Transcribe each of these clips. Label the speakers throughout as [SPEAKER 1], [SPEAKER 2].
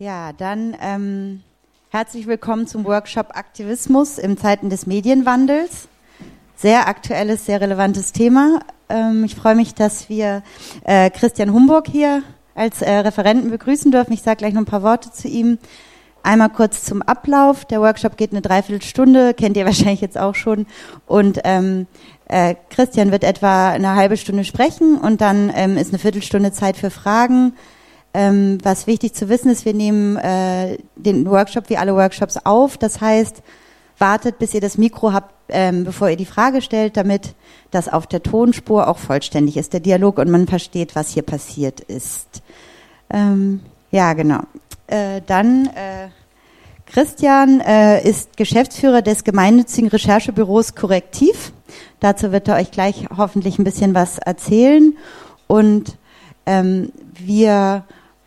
[SPEAKER 1] Ja, dann ähm, herzlich willkommen zum Workshop Aktivismus in Zeiten des Medienwandels. Sehr aktuelles, sehr relevantes Thema. Ähm, ich freue mich, dass wir äh, Christian Humburg hier als äh, Referenten begrüßen dürfen. Ich sage gleich noch ein paar Worte zu ihm. Einmal kurz zum Ablauf. Der Workshop geht eine Dreiviertelstunde, kennt ihr wahrscheinlich jetzt auch schon. Und ähm, äh, Christian wird etwa eine halbe Stunde sprechen und dann ähm, ist eine Viertelstunde Zeit für Fragen. Ähm, was wichtig zu wissen ist, wir nehmen äh, den Workshop wie alle Workshops auf. Das heißt, wartet, bis ihr das Mikro habt, ähm, bevor ihr die Frage stellt, damit das auf der Tonspur auch vollständig ist, der Dialog, und man versteht, was hier passiert ist. Ähm, ja, genau. Äh, dann äh, Christian äh, ist Geschäftsführer des gemeinnützigen Recherchebüros Korrektiv. Dazu wird er euch gleich hoffentlich ein bisschen was erzählen. Und ähm, wir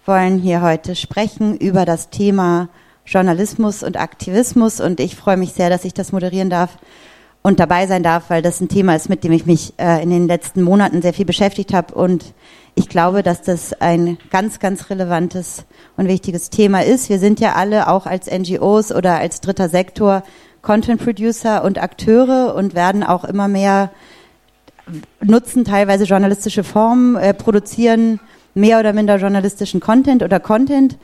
[SPEAKER 1] wollen hier heute sprechen über das Thema Journalismus und Aktivismus und ich freue mich sehr, dass ich das moderieren darf und dabei sein darf, weil das ein Thema ist, mit dem ich mich äh, in den letzten Monaten sehr viel beschäftigt habe und ich glaube, dass das ein ganz, ganz relevantes und wichtiges Thema ist. Wir sind ja alle auch als NGOs oder als dritter Sektor Content Producer und Akteure und werden auch immer mehr nutzen teilweise journalistische Formen, äh, produzieren mehr oder minder journalistischen Content oder Content.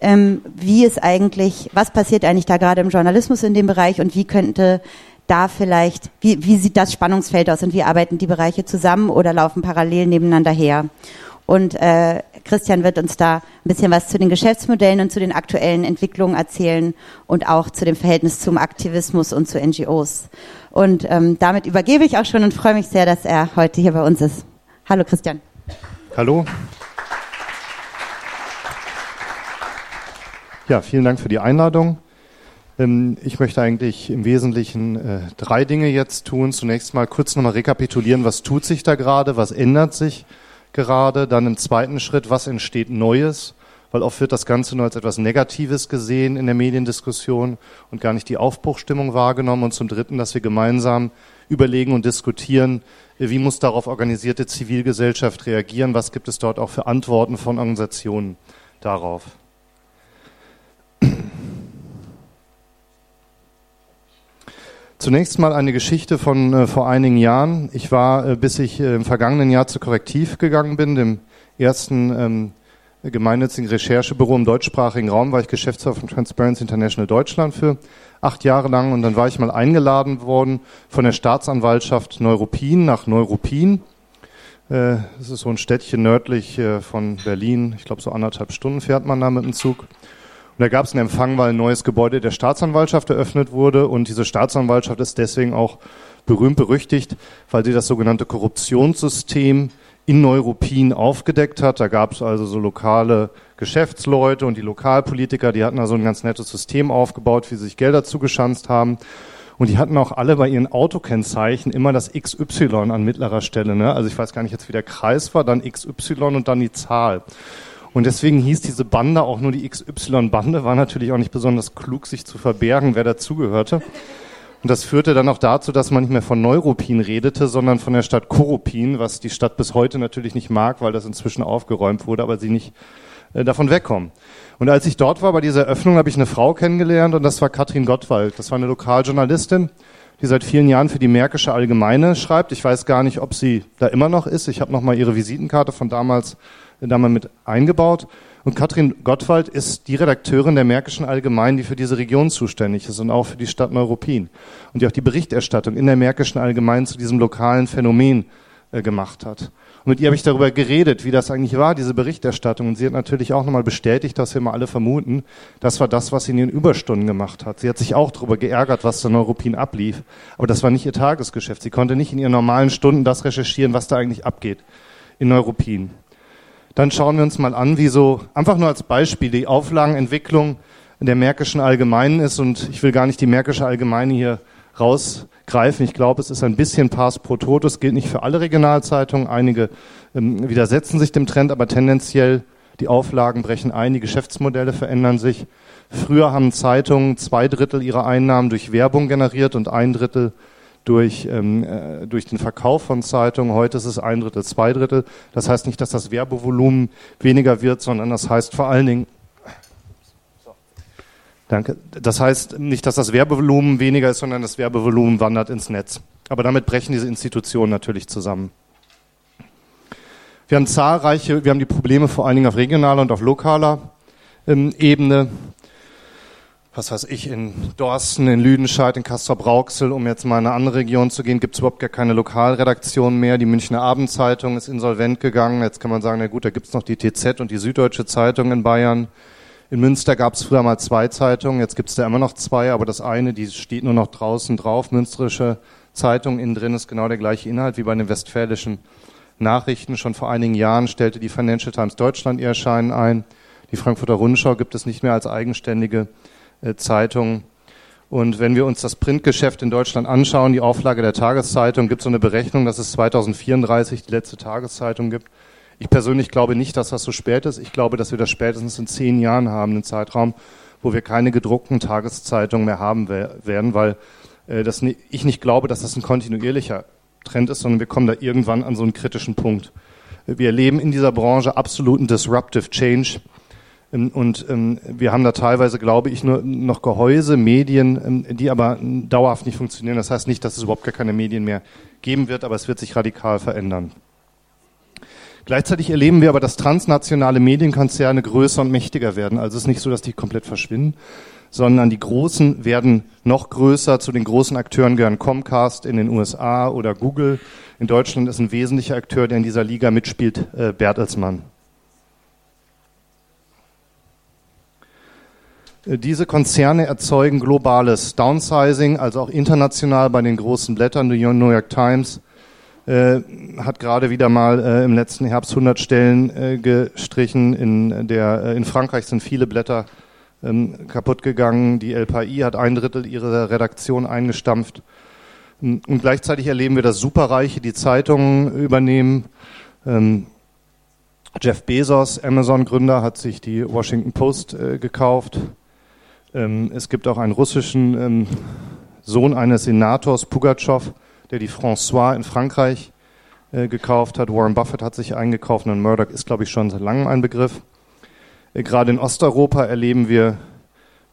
[SPEAKER 1] Ähm, wie ist eigentlich, was passiert eigentlich da gerade im Journalismus in dem Bereich und wie könnte da vielleicht, wie, wie sieht das Spannungsfeld aus und wie arbeiten die Bereiche zusammen oder laufen parallel nebeneinander her? Und äh, Christian wird uns da ein bisschen was zu den Geschäftsmodellen und zu den aktuellen Entwicklungen erzählen und auch zu dem Verhältnis zum Aktivismus und zu NGOs. Und ähm, damit übergebe ich auch schon und freue mich sehr, dass er heute hier bei uns ist. Hallo Christian.
[SPEAKER 2] Hallo. Ja, vielen Dank für die Einladung. Ähm, ich möchte eigentlich im Wesentlichen äh, drei Dinge jetzt tun. Zunächst mal kurz nochmal rekapitulieren, was tut sich da gerade, was ändert sich gerade. Dann im zweiten Schritt, was entsteht Neues, weil oft wird das Ganze nur als etwas Negatives gesehen in der Mediendiskussion und gar nicht die Aufbruchstimmung wahrgenommen. Und zum Dritten, dass wir gemeinsam überlegen und diskutieren, äh, wie muss darauf organisierte Zivilgesellschaft reagieren, was gibt es dort auch für Antworten von Organisationen darauf. Zunächst mal eine Geschichte von äh, vor einigen Jahren. Ich war, äh, bis ich äh, im vergangenen Jahr zu Korrektiv gegangen bin, dem ersten ähm, gemeinnützigen Recherchebüro im deutschsprachigen Raum, war ich Geschäftsführer von Transparency International Deutschland für acht Jahre lang und dann war ich mal eingeladen worden von der Staatsanwaltschaft Neuruppin nach Neuruppin. Äh, das ist so ein Städtchen nördlich äh, von Berlin. Ich glaube, so anderthalb Stunden fährt man da mit dem Zug. Und da gab es einen Empfang, weil ein neues Gebäude der Staatsanwaltschaft eröffnet wurde. Und diese Staatsanwaltschaft ist deswegen auch berühmt berüchtigt, weil sie das sogenannte Korruptionssystem in Neuruppin aufgedeckt hat. Da gab es also so lokale Geschäftsleute und die Lokalpolitiker, die hatten da so ein ganz nettes System aufgebaut, wie sie sich Gelder zugeschanzt haben. Und die hatten auch alle bei ihren Autokennzeichen immer das XY an mittlerer Stelle. Ne? Also ich weiß gar nicht jetzt, wie der Kreis war, dann XY und dann die Zahl. Und deswegen hieß diese Bande auch nur die XY-Bande, war natürlich auch nicht besonders klug, sich zu verbergen, wer dazugehörte. Und das führte dann auch dazu, dass man nicht mehr von Neuruppin redete, sondern von der Stadt Koropin, was die Stadt bis heute natürlich nicht mag, weil das inzwischen aufgeräumt wurde, aber sie nicht äh, davon wegkommen. Und als ich dort war bei dieser Eröffnung, habe ich eine Frau kennengelernt und das war Katrin Gottwald. Das war eine Lokaljournalistin, die seit vielen Jahren für die Märkische Allgemeine schreibt. Ich weiß gar nicht, ob sie da immer noch ist. Ich habe noch mal ihre Visitenkarte von damals da mal mit eingebaut. Und Katrin Gottwald ist die Redakteurin der Märkischen Allgemeinen, die für diese Region zuständig ist und auch für die Stadt Neuruppin. Und die auch die Berichterstattung in der Märkischen Allgemeinen zu diesem lokalen Phänomen äh, gemacht hat. Und mit ihr habe ich darüber geredet, wie das eigentlich war, diese Berichterstattung. Und sie hat natürlich auch nochmal bestätigt, dass wir mal alle vermuten, das war das, was sie in ihren Überstunden gemacht hat. Sie hat sich auch darüber geärgert, was da Neuruppin ablief. Aber das war nicht ihr Tagesgeschäft. Sie konnte nicht in ihren normalen Stunden das recherchieren, was da eigentlich abgeht in Neuruppin. Dann schauen wir uns mal an, wie so einfach nur als Beispiel die Auflagenentwicklung der Märkischen Allgemeinen ist. Und ich will gar nicht die Märkische Allgemeine hier rausgreifen. Ich glaube, es ist ein bisschen Pass pro Toto. Es gilt nicht für alle Regionalzeitungen. Einige ähm, widersetzen sich dem Trend, aber tendenziell die Auflagen brechen ein, die Geschäftsmodelle verändern sich. Früher haben Zeitungen zwei Drittel ihrer Einnahmen durch Werbung generiert und ein Drittel durch, ähm, äh, durch den Verkauf von Zeitungen. Heute ist es ein Drittel, zwei Drittel. Das heißt nicht, dass das Werbevolumen weniger wird, sondern das heißt vor allen Dingen, Danke. Das heißt nicht, dass das Werbevolumen weniger ist, sondern das Werbevolumen wandert ins Netz. Aber damit brechen diese Institutionen natürlich zusammen. Wir haben zahlreiche, wir haben die Probleme vor allen Dingen auf regionaler und auf lokaler ähm, Ebene. Was weiß ich, in Dorsten, in Lüdenscheid, in Castrop-Rauxel, um jetzt mal in eine andere Region zu gehen, gibt es überhaupt gar keine Lokalredaktion mehr. Die Münchner Abendzeitung ist insolvent gegangen. Jetzt kann man sagen, na gut, da gibt es noch die TZ und die Süddeutsche Zeitung in Bayern. In Münster gab es früher mal zwei Zeitungen, jetzt gibt es da immer noch zwei, aber das eine, die steht nur noch draußen drauf, Münsterische Zeitung, innen drin ist genau der gleiche Inhalt wie bei den westfälischen Nachrichten. Schon vor einigen Jahren stellte die Financial Times Deutschland ihr Erscheinen ein. Die Frankfurter Rundschau gibt es nicht mehr als eigenständige äh, Zeitung. Und wenn wir uns das Printgeschäft in Deutschland anschauen, die Auflage der Tageszeitung, gibt es so eine Berechnung, dass es 2034 die letzte Tageszeitung gibt. Ich persönlich glaube nicht, dass das so spät ist. Ich glaube, dass wir das spätestens in zehn Jahren haben, einen Zeitraum, wo wir keine gedruckten Tageszeitungen mehr haben werden, weil äh, das, ich nicht glaube, dass das ein kontinuierlicher Trend ist, sondern wir kommen da irgendwann an so einen kritischen Punkt. Wir erleben in dieser Branche absoluten Disruptive Change. Ähm, und ähm, wir haben da teilweise, glaube ich, nur noch Gehäuse, Medien, ähm, die aber dauerhaft nicht funktionieren. Das heißt nicht, dass es überhaupt gar keine Medien mehr geben wird, aber es wird sich radikal verändern. Gleichzeitig erleben wir aber, dass transnationale Medienkonzerne größer und mächtiger werden. Also es ist nicht so, dass die komplett verschwinden, sondern die Großen werden noch größer. Zu den großen Akteuren gehören Comcast in den USA oder Google. In Deutschland ist ein wesentlicher Akteur, der in dieser Liga mitspielt, äh, Bertelsmann. Diese Konzerne erzeugen globales Downsizing, also auch international bei den großen Blättern, New York Times, äh, hat gerade wieder mal äh, im letzten Herbst 100 Stellen äh, gestrichen. In, der, äh, in Frankreich sind viele Blätter ähm, kaputt gegangen. Die LPI hat ein Drittel ihrer Redaktion eingestampft. Ähm, und gleichzeitig erleben wir, dass Superreiche die Zeitungen übernehmen. Ähm, Jeff Bezos, Amazon-Gründer, hat sich die Washington Post äh, gekauft. Ähm, es gibt auch einen russischen ähm, Sohn eines Senators, Pugatschow, der die François in Frankreich äh, gekauft hat. Warren Buffett hat sich eingekauft und Murdoch ist, glaube ich, schon seit langem ein Begriff. Äh, gerade in Osteuropa erleben wir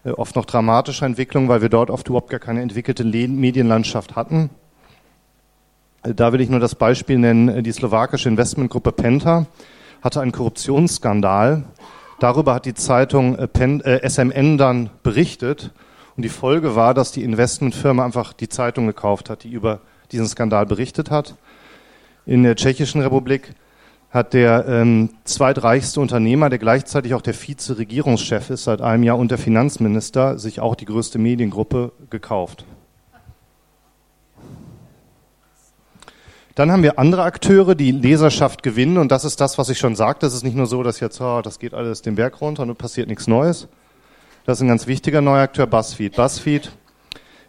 [SPEAKER 2] äh, oft noch dramatische Entwicklungen, weil wir dort oft überhaupt gar keine entwickelte Medienlandschaft hatten. Da will ich nur das Beispiel nennen, die slowakische Investmentgruppe Penta hatte einen Korruptionsskandal. Darüber hat die Zeitung äh, Pen, SMN dann berichtet. Und die Folge war, dass die Investmentfirma einfach die Zeitung gekauft hat, die über diesen Skandal berichtet hat. In der Tschechischen Republik hat der ähm, zweitreichste Unternehmer, der gleichzeitig auch der Vize-Regierungschef ist seit einem Jahr und der Finanzminister, sich auch die größte Mediengruppe gekauft. Dann haben wir andere Akteure, die Leserschaft gewinnen und das ist das, was ich schon sagte. Es ist nicht nur so, dass jetzt, oh, das geht alles den Berg runter und passiert nichts Neues. Das ist ein ganz wichtiger neuer Akteur, BuzzFeed. BuzzFeed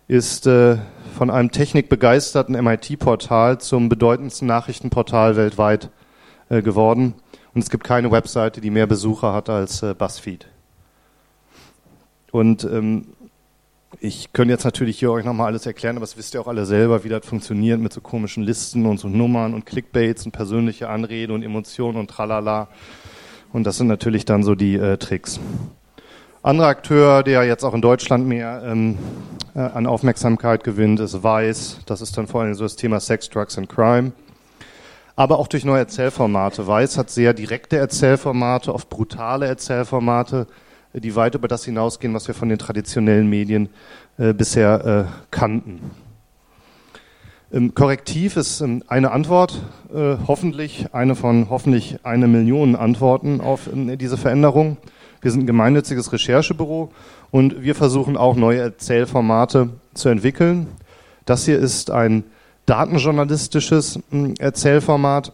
[SPEAKER 2] ist äh, von einem technikbegeisterten MIT-Portal zum bedeutendsten Nachrichtenportal weltweit äh, geworden. Und es gibt keine Webseite, die mehr Besucher hat als äh, BuzzFeed. Und ähm, ich könnte jetzt natürlich hier euch nochmal alles erklären, aber das wisst ihr auch alle selber, wie das funktioniert mit so komischen Listen und so Nummern und Clickbaits und persönliche Anrede und Emotionen und tralala. Und das sind natürlich dann so die äh, Tricks. Anderer Akteur, der jetzt auch in Deutschland mehr ähm, äh, an Aufmerksamkeit gewinnt, ist Weiß. Das ist dann vor allem so das Thema Sex, Drugs and Crime. Aber auch durch neue Erzählformate. Weiß hat sehr direkte Erzählformate, oft brutale Erzählformate, die weit über das hinausgehen, was wir von den traditionellen Medien äh, bisher äh, kannten. Ähm, Korrektiv ist ähm, eine Antwort, äh, hoffentlich eine von hoffentlich eine Million Antworten auf ähm, diese Veränderung. Wir sind ein gemeinnütziges Recherchebüro und wir versuchen auch neue Erzählformate zu entwickeln. Das hier ist ein datenjournalistisches hm, Erzählformat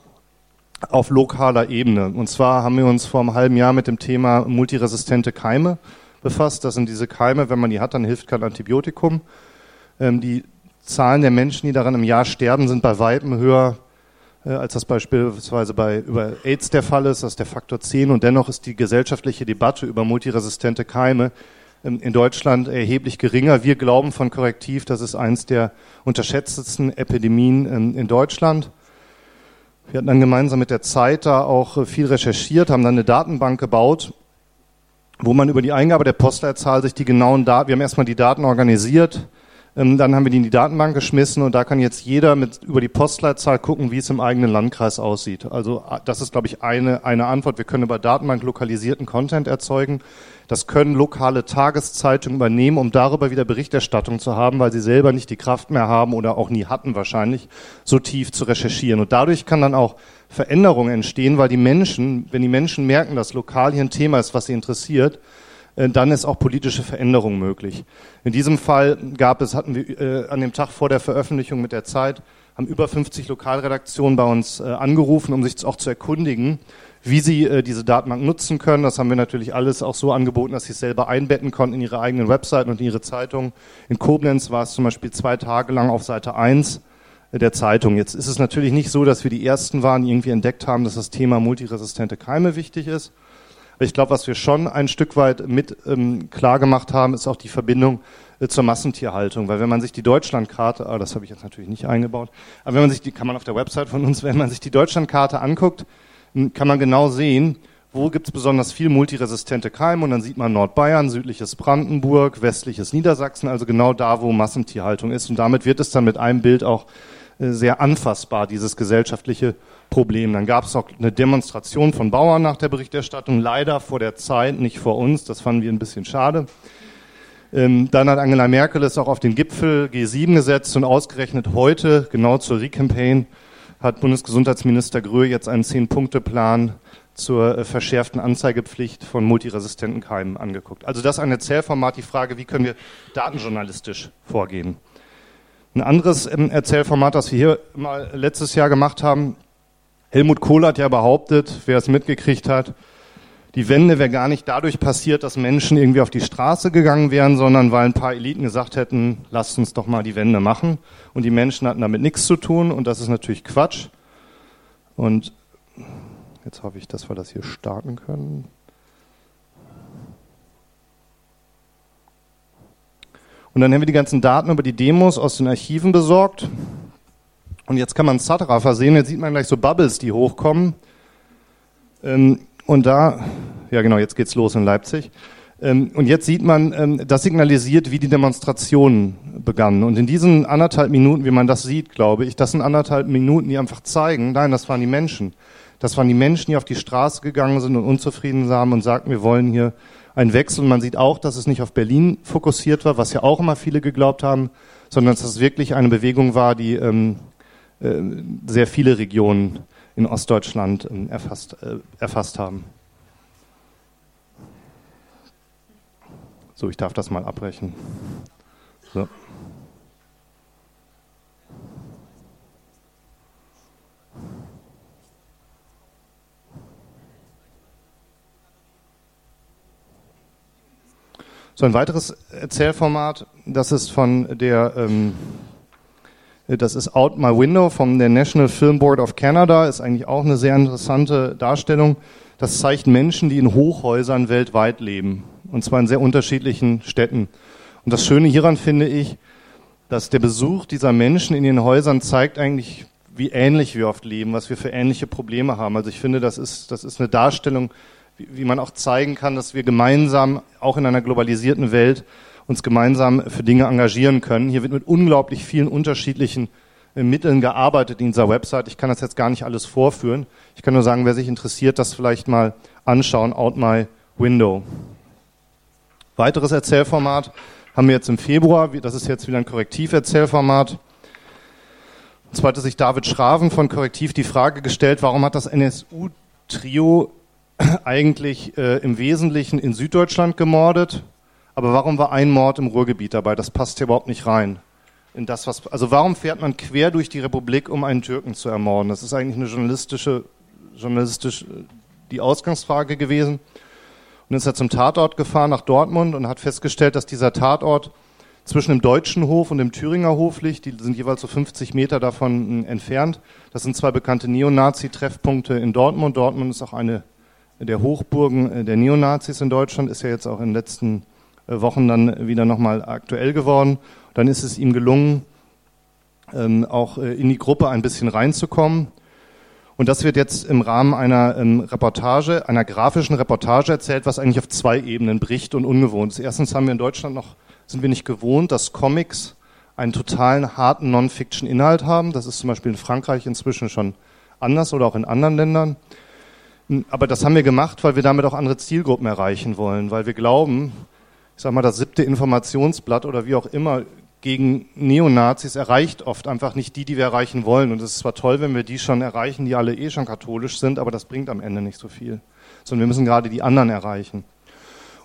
[SPEAKER 2] auf lokaler Ebene. Und zwar haben wir uns vor einem halben Jahr mit dem Thema multiresistente Keime befasst. Das sind diese Keime, wenn man die hat, dann hilft kein Antibiotikum. Ähm, die Zahlen der Menschen, die daran im Jahr sterben, sind bei Weitem höher äh, als das beispielsweise bei über AIDS der Fall ist, das ist der Faktor 10 und dennoch ist die gesellschaftliche Debatte über multiresistente Keime ähm, in Deutschland erheblich geringer. Wir glauben von Korrektiv, das ist eines der unterschätztesten Epidemien ähm, in Deutschland. Wir hatten dann gemeinsam mit der Zeit da auch äh, viel recherchiert, haben dann eine Datenbank gebaut wo man über die Eingabe der Postleitzahl sich die genauen Daten, wir haben erstmal die Daten organisiert, dann haben wir die in die Datenbank geschmissen und da kann jetzt jeder mit über die Postleitzahl gucken, wie es im eigenen Landkreis aussieht. Also das ist, glaube ich, eine, eine Antwort. Wir können über Datenbank lokalisierten Content erzeugen. Das können lokale Tageszeitungen übernehmen, um darüber wieder Berichterstattung zu haben, weil sie selber nicht die Kraft mehr haben oder auch nie hatten wahrscheinlich, so tief zu recherchieren. Und dadurch kann dann auch Veränderungen entstehen, weil die Menschen, wenn die Menschen merken, dass lokal hier ein Thema ist, was sie interessiert, dann ist auch politische Veränderung möglich. In diesem Fall gab es, hatten wir äh, an dem Tag vor der Veröffentlichung mit der Zeit, haben über 50 Lokalredaktionen bei uns äh, angerufen, um sich auch zu erkundigen, wie sie äh, diese Datenbank nutzen können. Das haben wir natürlich alles auch so angeboten, dass sie es selber einbetten konnten in ihre eigenen Webseiten und in ihre Zeitung. In Koblenz war es zum Beispiel zwei Tage lang auf Seite 1 der Zeitung. Jetzt ist es natürlich nicht so, dass wir die Ersten waren, die irgendwie entdeckt haben, dass das Thema multiresistente Keime wichtig ist. Ich glaube, was wir schon ein Stück weit mit ähm, klar gemacht haben, ist auch die Verbindung äh, zur Massentierhaltung. Weil wenn man sich die Deutschlandkarte, ah, das habe ich jetzt natürlich nicht eingebaut, aber wenn man sich die, kann man auf der Website von uns, wenn man sich die Deutschlandkarte anguckt, kann man genau sehen, wo gibt es besonders viel multiresistente Keime und dann sieht man Nordbayern, südliches Brandenburg, westliches Niedersachsen, also genau da, wo Massentierhaltung ist. Und damit wird es dann mit einem Bild auch sehr anfassbar, dieses gesellschaftliche Problem. Dann gab es auch eine Demonstration von Bauern nach der Berichterstattung, leider vor der Zeit, nicht vor uns, das fanden wir ein bisschen schade. Ähm, dann hat Angela Merkel es auch auf den Gipfel G7 gesetzt und ausgerechnet heute, genau zur Recampaign, hat Bundesgesundheitsminister Gröhe jetzt einen Zehn-Punkte-Plan zur äh, verschärften Anzeigepflicht von multiresistenten Keimen angeguckt. Also das ist ein Erzählformat, die Frage, wie können wir datenjournalistisch vorgehen. Ein anderes ähm, Erzählformat, das wir hier mal letztes Jahr gemacht haben, Helmut Kohl hat ja behauptet, wer es mitgekriegt hat, die Wende wäre gar nicht dadurch passiert, dass Menschen irgendwie auf die Straße gegangen wären, sondern weil ein paar Eliten gesagt hätten, lasst uns doch mal die Wende machen. Und die Menschen hatten damit nichts zu tun und das ist natürlich Quatsch. Und jetzt hoffe ich, dass wir das hier starten können. Und dann haben wir die ganzen Daten über die Demos aus den Archiven besorgt. Und jetzt kann man Satra versehen, jetzt sieht man gleich so Bubbles, die hochkommen. Ähm, und da, ja genau, jetzt geht's los in Leipzig. Ähm, und jetzt sieht man, ähm, das signalisiert, wie die Demonstrationen begannen. Und in diesen anderthalb Minuten, wie man das sieht, glaube ich, das sind anderthalb Minuten, die einfach zeigen, nein, das waren die Menschen. Das waren die Menschen, die auf die Straße gegangen sind und unzufrieden waren und sagten, wir wollen hier einen Wechsel. Und man sieht auch, dass es nicht auf Berlin fokussiert war, was ja auch immer viele geglaubt haben, sondern dass es wirklich eine Bewegung war, die ähm, äh, sehr viele Regionen in Ostdeutschland ähm, erfasst, äh, erfasst haben. So, ich darf das mal abbrechen. So. So ein weiteres Erzählformat, das ist von der ähm, das ist Out My Window vom der National Film Board of Canada, ist eigentlich auch eine sehr interessante Darstellung. Das zeigt Menschen, die in Hochhäusern weltweit leben. Und zwar in sehr unterschiedlichen Städten. Und das Schöne hieran finde ich, dass der Besuch dieser Menschen in den Häusern zeigt eigentlich, wie ähnlich wir oft leben, was wir für ähnliche Probleme haben. Also ich finde, das ist, das ist eine Darstellung, wie, man auch zeigen kann, dass wir gemeinsam, auch in einer globalisierten Welt, uns gemeinsam für Dinge engagieren können. Hier wird mit unglaublich vielen unterschiedlichen äh, Mitteln gearbeitet in dieser Website. Ich kann das jetzt gar nicht alles vorführen. Ich kann nur sagen, wer sich interessiert, das vielleicht mal anschauen. Out My Window. Weiteres Erzählformat haben wir jetzt im Februar. Das ist jetzt wieder ein Korrektiv-Erzählformat. Und zwar hatte sich David Schraven von Korrektiv die Frage gestellt, warum hat das NSU-Trio eigentlich äh, im Wesentlichen in Süddeutschland gemordet aber warum war ein Mord im Ruhrgebiet dabei? Das passt hier überhaupt nicht rein. In das, was, also warum fährt man quer durch die Republik, um einen Türken zu ermorden? Das ist eigentlich eine journalistische, journalistisch die Ausgangsfrage gewesen. Und ist er zum Tatort gefahren nach Dortmund und hat festgestellt, dass dieser Tatort zwischen dem Deutschen Hof und dem Thüringer Hof liegt. Die sind jeweils so 50 Meter davon entfernt. Das sind zwei bekannte Neonazi-Treffpunkte in Dortmund. Dortmund ist auch eine der Hochburgen der Neonazis in Deutschland, ist ja jetzt auch in den letzten äh, Wochen dann wieder nochmal aktuell geworden. Dann ist es ihm gelungen, ähm, auch äh, in die Gruppe ein bisschen reinzukommen. Und das wird jetzt im Rahmen einer ähm, Reportage, einer grafischen Reportage erzählt, was eigentlich auf zwei Ebenen bricht und ungewohnt ist. Erstens haben wir in Deutschland noch, sind wir nicht gewohnt, dass Comics einen totalen harten Non-Fiction-Inhalt haben. Das ist zum Beispiel in Frankreich inzwischen schon anders oder auch in anderen Ländern. Aber das haben wir gemacht, weil wir damit auch andere Zielgruppen erreichen wollen, weil wir glauben, ich sag mal, das siebte Informationsblatt oder wie auch immer gegen Neonazis erreicht oft einfach nicht die, die wir erreichen wollen. Und es ist zwar toll, wenn wir die schon erreichen, die alle eh schon katholisch sind, aber das bringt am Ende nicht so viel. Sondern wir müssen gerade die anderen erreichen.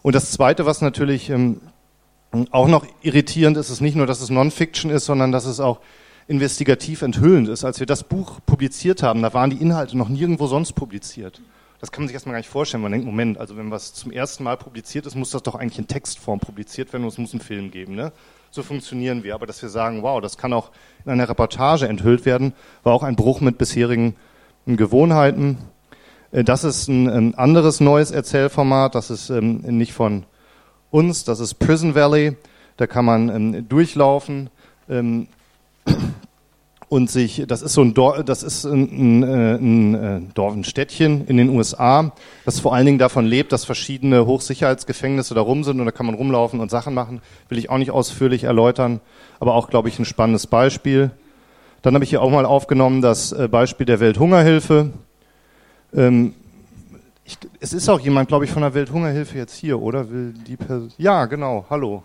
[SPEAKER 2] Und das Zweite, was natürlich ähm, auch noch irritierend ist, ist nicht nur, dass es Non-Fiction ist, sondern dass es auch investigativ enthüllend ist. Als wir das Buch publiziert haben, da waren die Inhalte noch nirgendwo sonst publiziert. Das kann man sich erstmal gar nicht vorstellen. Man denkt, Moment, also wenn was zum ersten Mal publiziert ist, muss das doch eigentlich in Textform publiziert werden und es muss einen Film geben. Ne? So funktionieren wir. Aber dass wir sagen, wow, das kann auch in einer Reportage enthüllt werden, war auch ein Bruch mit bisherigen Gewohnheiten. Äh, das ist ein anderes neues Erzählformat. Das ist ähm, nicht von uns. Das ist Prison Valley. Da kann man ähm, durchlaufen ähm, und sich, das ist so ein Dorf, das ist ein, ein, ein, Dorf, ein Städtchen in den USA, das vor allen Dingen davon lebt, dass verschiedene Hochsicherheitsgefängnisse da rum sind und da kann man rumlaufen und Sachen machen. Will ich auch nicht ausführlich erläutern, aber auch, glaube ich, ein spannendes Beispiel. Dann habe ich hier auch mal aufgenommen das äh, Beispiel der Welthungerhilfe. Ähm, ich, es ist auch jemand, glaube ich, von der Welthungerhilfe jetzt hier, oder? Will die Person? Ja, genau. Hallo.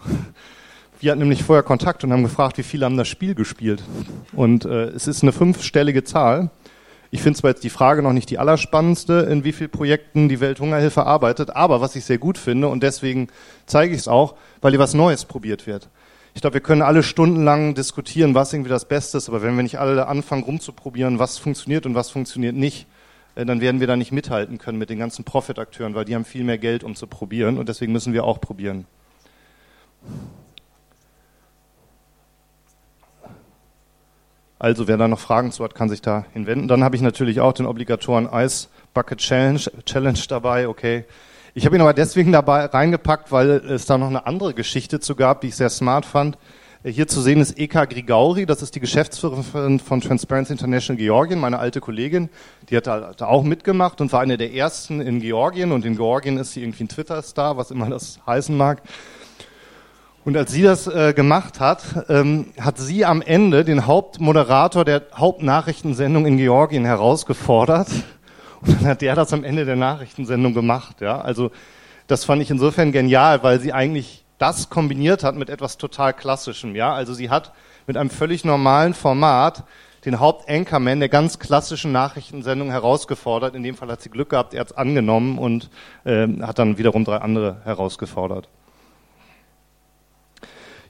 [SPEAKER 2] Wir hatten nämlich vorher Kontakt und haben gefragt, wie viele haben das Spiel gespielt. Und äh, es ist eine fünfstellige Zahl. Ich finde zwar jetzt die Frage noch nicht die allerspannendste, in wie vielen Projekten die Welthungerhilfe arbeitet, aber was ich sehr gut finde und deswegen zeige ich es auch, weil hier was Neues probiert wird. Ich glaube, wir können alle stundenlang diskutieren, was irgendwie das Beste ist, aber wenn wir nicht alle anfangen rumzuprobieren, was funktioniert und was funktioniert nicht, äh, dann werden wir da nicht mithalten können mit den ganzen Profit-Akteuren, weil die haben viel mehr Geld, um zu probieren und deswegen müssen wir auch probieren. Also wer da noch Fragen zu hat, kann sich da hinwenden. Dann habe ich natürlich auch den obligatoren Ice Bucket Challenge, Challenge dabei. Okay. Ich habe ihn aber deswegen dabei reingepackt, weil es da noch eine andere Geschichte zu gab, die ich sehr smart fand. Hier zu sehen ist Eka Grigauri, das ist die Geschäftsführerin von Transparency International Georgien, meine alte Kollegin. Die hat da, da auch mitgemacht und war eine der ersten in Georgien. Und in Georgien ist sie irgendwie ein Twitter-Star, was immer das heißen mag. Und als sie das äh, gemacht hat, ähm, hat sie am Ende den Hauptmoderator der Hauptnachrichtensendung in Georgien herausgefordert. Und dann hat der das am Ende der Nachrichtensendung gemacht. Ja? Also das fand ich insofern genial, weil sie eigentlich das kombiniert hat mit etwas total Klassischem. Ja? Also sie hat mit einem völlig normalen Format den Hauptanchorman der ganz klassischen Nachrichtensendung herausgefordert. In dem Fall hat sie Glück gehabt, er hat es angenommen und äh, hat dann wiederum drei andere herausgefordert.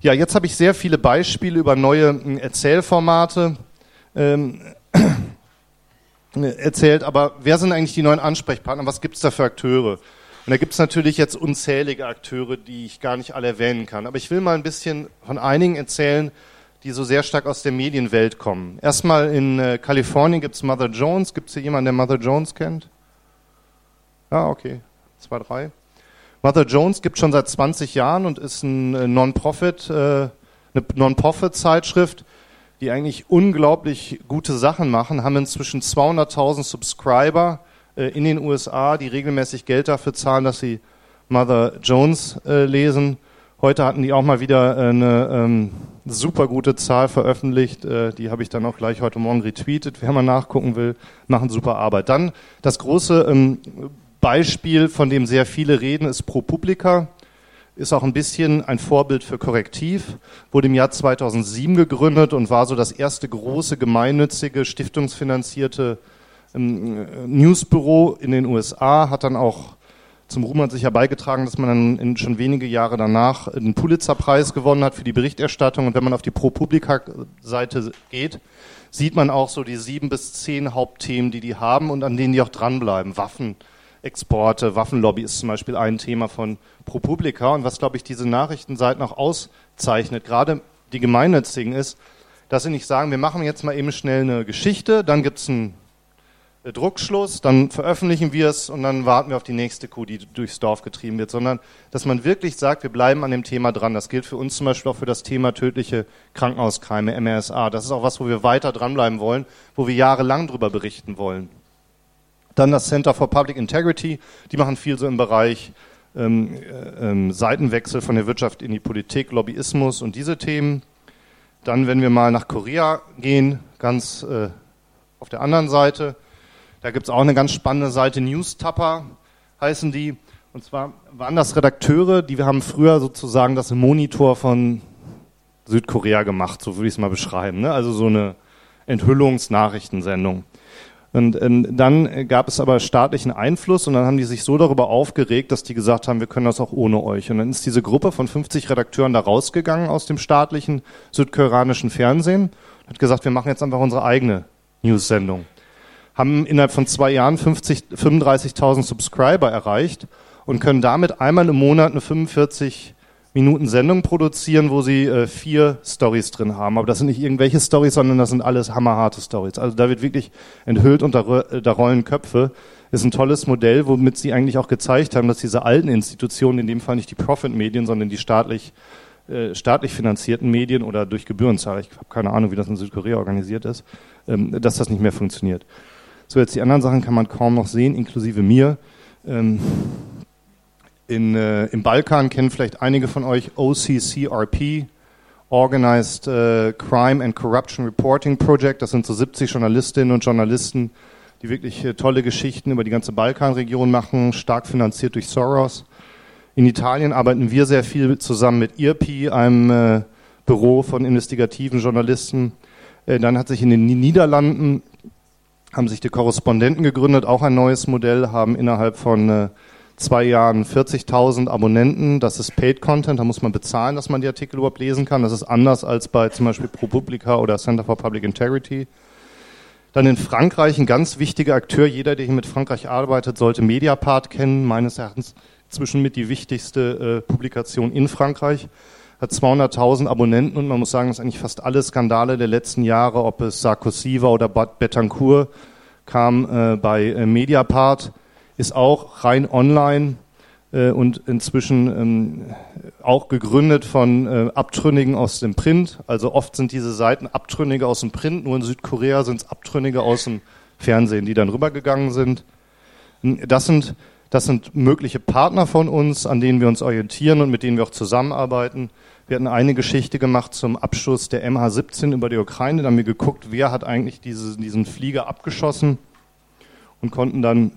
[SPEAKER 2] Ja, jetzt habe ich sehr viele Beispiele über neue hm, Erzählformate ähm, erzählt, aber wer sind eigentlich die neuen Ansprechpartner? Was gibt es da für Akteure? Und da gibt es natürlich jetzt unzählige Akteure, die ich gar nicht alle erwähnen kann. Aber ich will mal ein bisschen von einigen erzählen, die so sehr stark aus der Medienwelt kommen. Erstmal in äh, Kalifornien gibt es Mother Jones. Gibt es hier jemanden, der Mother Jones kennt? Ja, okay. Zwei, drei. Mother Jones gibt schon seit 20 Jahren und ist ein äh, Non-Profit, äh, eine Non-Profit-Zeitschrift, die eigentlich unglaublich gute Sachen machen, haben inzwischen 200.000 Subscriber äh, in den USA, die regelmäßig Geld dafür zahlen, dass sie Mother Jones lesen. Heute hatten die auch mal wieder eine ähm, super gute Zahl veröffentlicht. Äh, die habe ich dann auch gleich heute Morgen retweetet. Wer mal nachgucken will, machen super Arbeit. Dann das große ähm, Beispiel, von dem sehr viele reden, ist ProPublica. Ist auch ein bisschen ein Vorbild für Korrektiv. Wurde im Jahr 2007 gegründet und war so das erste große gemeinnützige, stiftungsfinanzierte ähm, Newsbüro in den USA. Hat dann auch zum Ruhm hat sich ja beigetragen, dass man dann schon wenige Jahre danach den Pulitzer-Preis gewonnen hat für die Berichterstattung. Und wenn man auf die ProPublica-Seite geht, sieht man auch so die sieben bis zehn Hauptthemen, die die haben und an denen die auch dranbleiben. Waffen, Exporte, Waffenlobby ist zum Beispiel ein Thema von ProPublica. Und was, glaube ich, diese Nachrichtenseiten auch auszeichnet, gerade die gemeinnützigen, ist, dass sie nicht sagen, wir machen jetzt mal eben schnell eine Geschichte, dann gibt es einen äh, Druckschluss, dann veröffentlichen wir es und dann warten wir auf die nächste Kuh, die durchs Dorf getrieben wird, sondern dass man wirklich sagt, wir bleiben an dem Thema dran. Das gilt für uns zum Beispiel auch für das Thema tödliche Krankenhauskeime, MRSA. Das ist auch was, wo wir weiter dranbleiben wollen, wo wir jahrelang drüber berichten wollen. Dann das Center for Public Integrity, die machen viel so im Bereich ähm, äh, ähm, Seitenwechsel von der Wirtschaft in die Politik, Lobbyismus und diese Themen. Dann, wenn wir mal nach Korea gehen, ganz äh, auf der anderen Seite, da gibt es auch eine ganz spannende Seite, Newstapper heißen die. Und zwar waren das Redakteure, die wir haben früher sozusagen das Monitor von Südkorea gemacht, so würde ich es mal beschreiben. Ne? Also so eine Enthüllungsnachrichtensendung. Und ähm, dann gab es aber staatlichen Einfluss und dann haben die sich so darüber aufgeregt, dass die gesagt haben, wir können das auch ohne euch. Und dann ist diese Gruppe von 50 Redakteuren da rausgegangen aus dem staatlichen südkoreanischen Fernsehen und hat gesagt, wir machen jetzt einfach unsere eigene News-Sendung. Haben innerhalb von zwei Jahren 50, 35.000 Subscriber erreicht und können damit einmal im Monat eine 45 Minuten Sendung produzieren, wo sie äh, vier Stories drin haben. Aber das sind nicht irgendwelche Stories, sondern das sind alles hammerharte Stories. Also da wird wirklich enthüllt und da, äh, da rollen Köpfe. Ist ein tolles Modell, womit sie eigentlich auch gezeigt haben, dass diese alten Institutionen, in dem Fall nicht die Profit-Medien, sondern die staatlich, äh, staatlich finanzierten Medien oder durch Gebührenzahl, ich habe keine Ahnung, wie das in Südkorea organisiert ist, ähm, dass das nicht mehr funktioniert. So, jetzt die anderen Sachen kann man kaum noch sehen, inklusive mir. Ähm, in, äh, Im Balkan kennen vielleicht einige von euch OCCRP, Organized äh, Crime and Corruption Reporting Project. Das sind so 70 Journalistinnen und Journalisten, die wirklich äh, tolle Geschichten über die ganze Balkanregion machen, stark finanziert durch Soros. In Italien arbeiten wir sehr viel zusammen mit IRPI, einem äh, Büro von investigativen Journalisten. Äh, dann hat sich in den Niederlanden haben sich die Korrespondenten gegründet, auch ein neues Modell, haben innerhalb von äh, zwei Jahren 40.000 Abonnenten. Das ist Paid Content, da muss man bezahlen, dass man die Artikel überhaupt lesen kann. Das ist anders als bei zum Beispiel ProPublica oder Center for Public Integrity. Dann in Frankreich ein ganz wichtiger Akteur. Jeder, der hier mit Frankreich arbeitet, sollte Mediapart kennen. Meines Erachtens zwischen mit die wichtigste äh, Publikation in Frankreich. Hat 200.000 Abonnenten und man muss sagen, dass eigentlich fast alle Skandale der letzten Jahre, ob es Sarkozy war oder Betancourt, kam äh, bei äh, Mediapart ist auch rein online äh, und inzwischen ähm, auch gegründet von äh, Abtrünnigen aus dem Print. Also oft sind diese Seiten Abtrünnige aus dem Print, nur in Südkorea sind es Abtrünnige aus dem Fernsehen, die dann rübergegangen sind. Das sind, das sind mögliche Partner von uns, an denen wir uns orientieren und mit denen wir auch zusammenarbeiten. Wir hatten eine Geschichte gemacht zum Abschuss der MH17 über die Ukraine. Da haben wir geguckt, wer hat eigentlich diese, diesen Flieger abgeschossen und konnten dann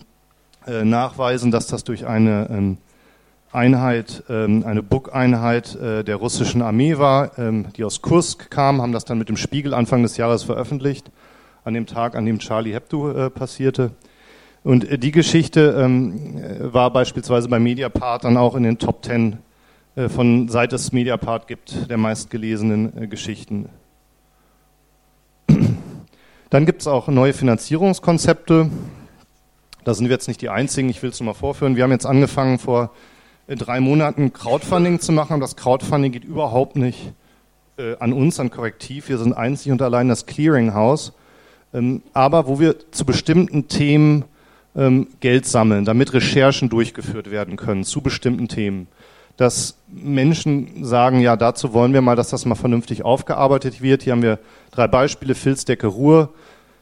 [SPEAKER 2] nachweisen, dass das durch eine ähm, Einheit, ähm, eine Buk-Einheit äh, der russischen Armee war, ähm, die aus Kursk kam, haben das dann mit dem Spiegel Anfang des Jahres veröffentlicht, an dem Tag, an dem Charlie Hebdo äh, passierte. Und äh, die Geschichte äh, war beispielsweise bei Mediapart dann auch in den Top Ten äh, von seit es Mediapart gibt, der meistgelesenen Geschichten. Dann gibt es auch neue Finanzierungskonzepte. Da sind wir jetzt nicht die Einzigen, ich will es nur mal vorführen. Wir haben jetzt angefangen vor äh, drei Monaten Crowdfunding zu machen. Das Crowdfunding geht überhaupt nicht äh, an uns, an Korrektiv. Wir sind einzig und allein das Clearinghouse. Ähm, aber wo wir zu bestimmten Themen ähm, Geld sammeln, damit Recherchen durchgeführt werden können zu bestimmten Themen. Dass Menschen sagen, ja, dazu wollen wir mal, dass das mal vernünftig aufgearbeitet wird. Hier haben wir drei Beispiele, Filzdecke Ruhr.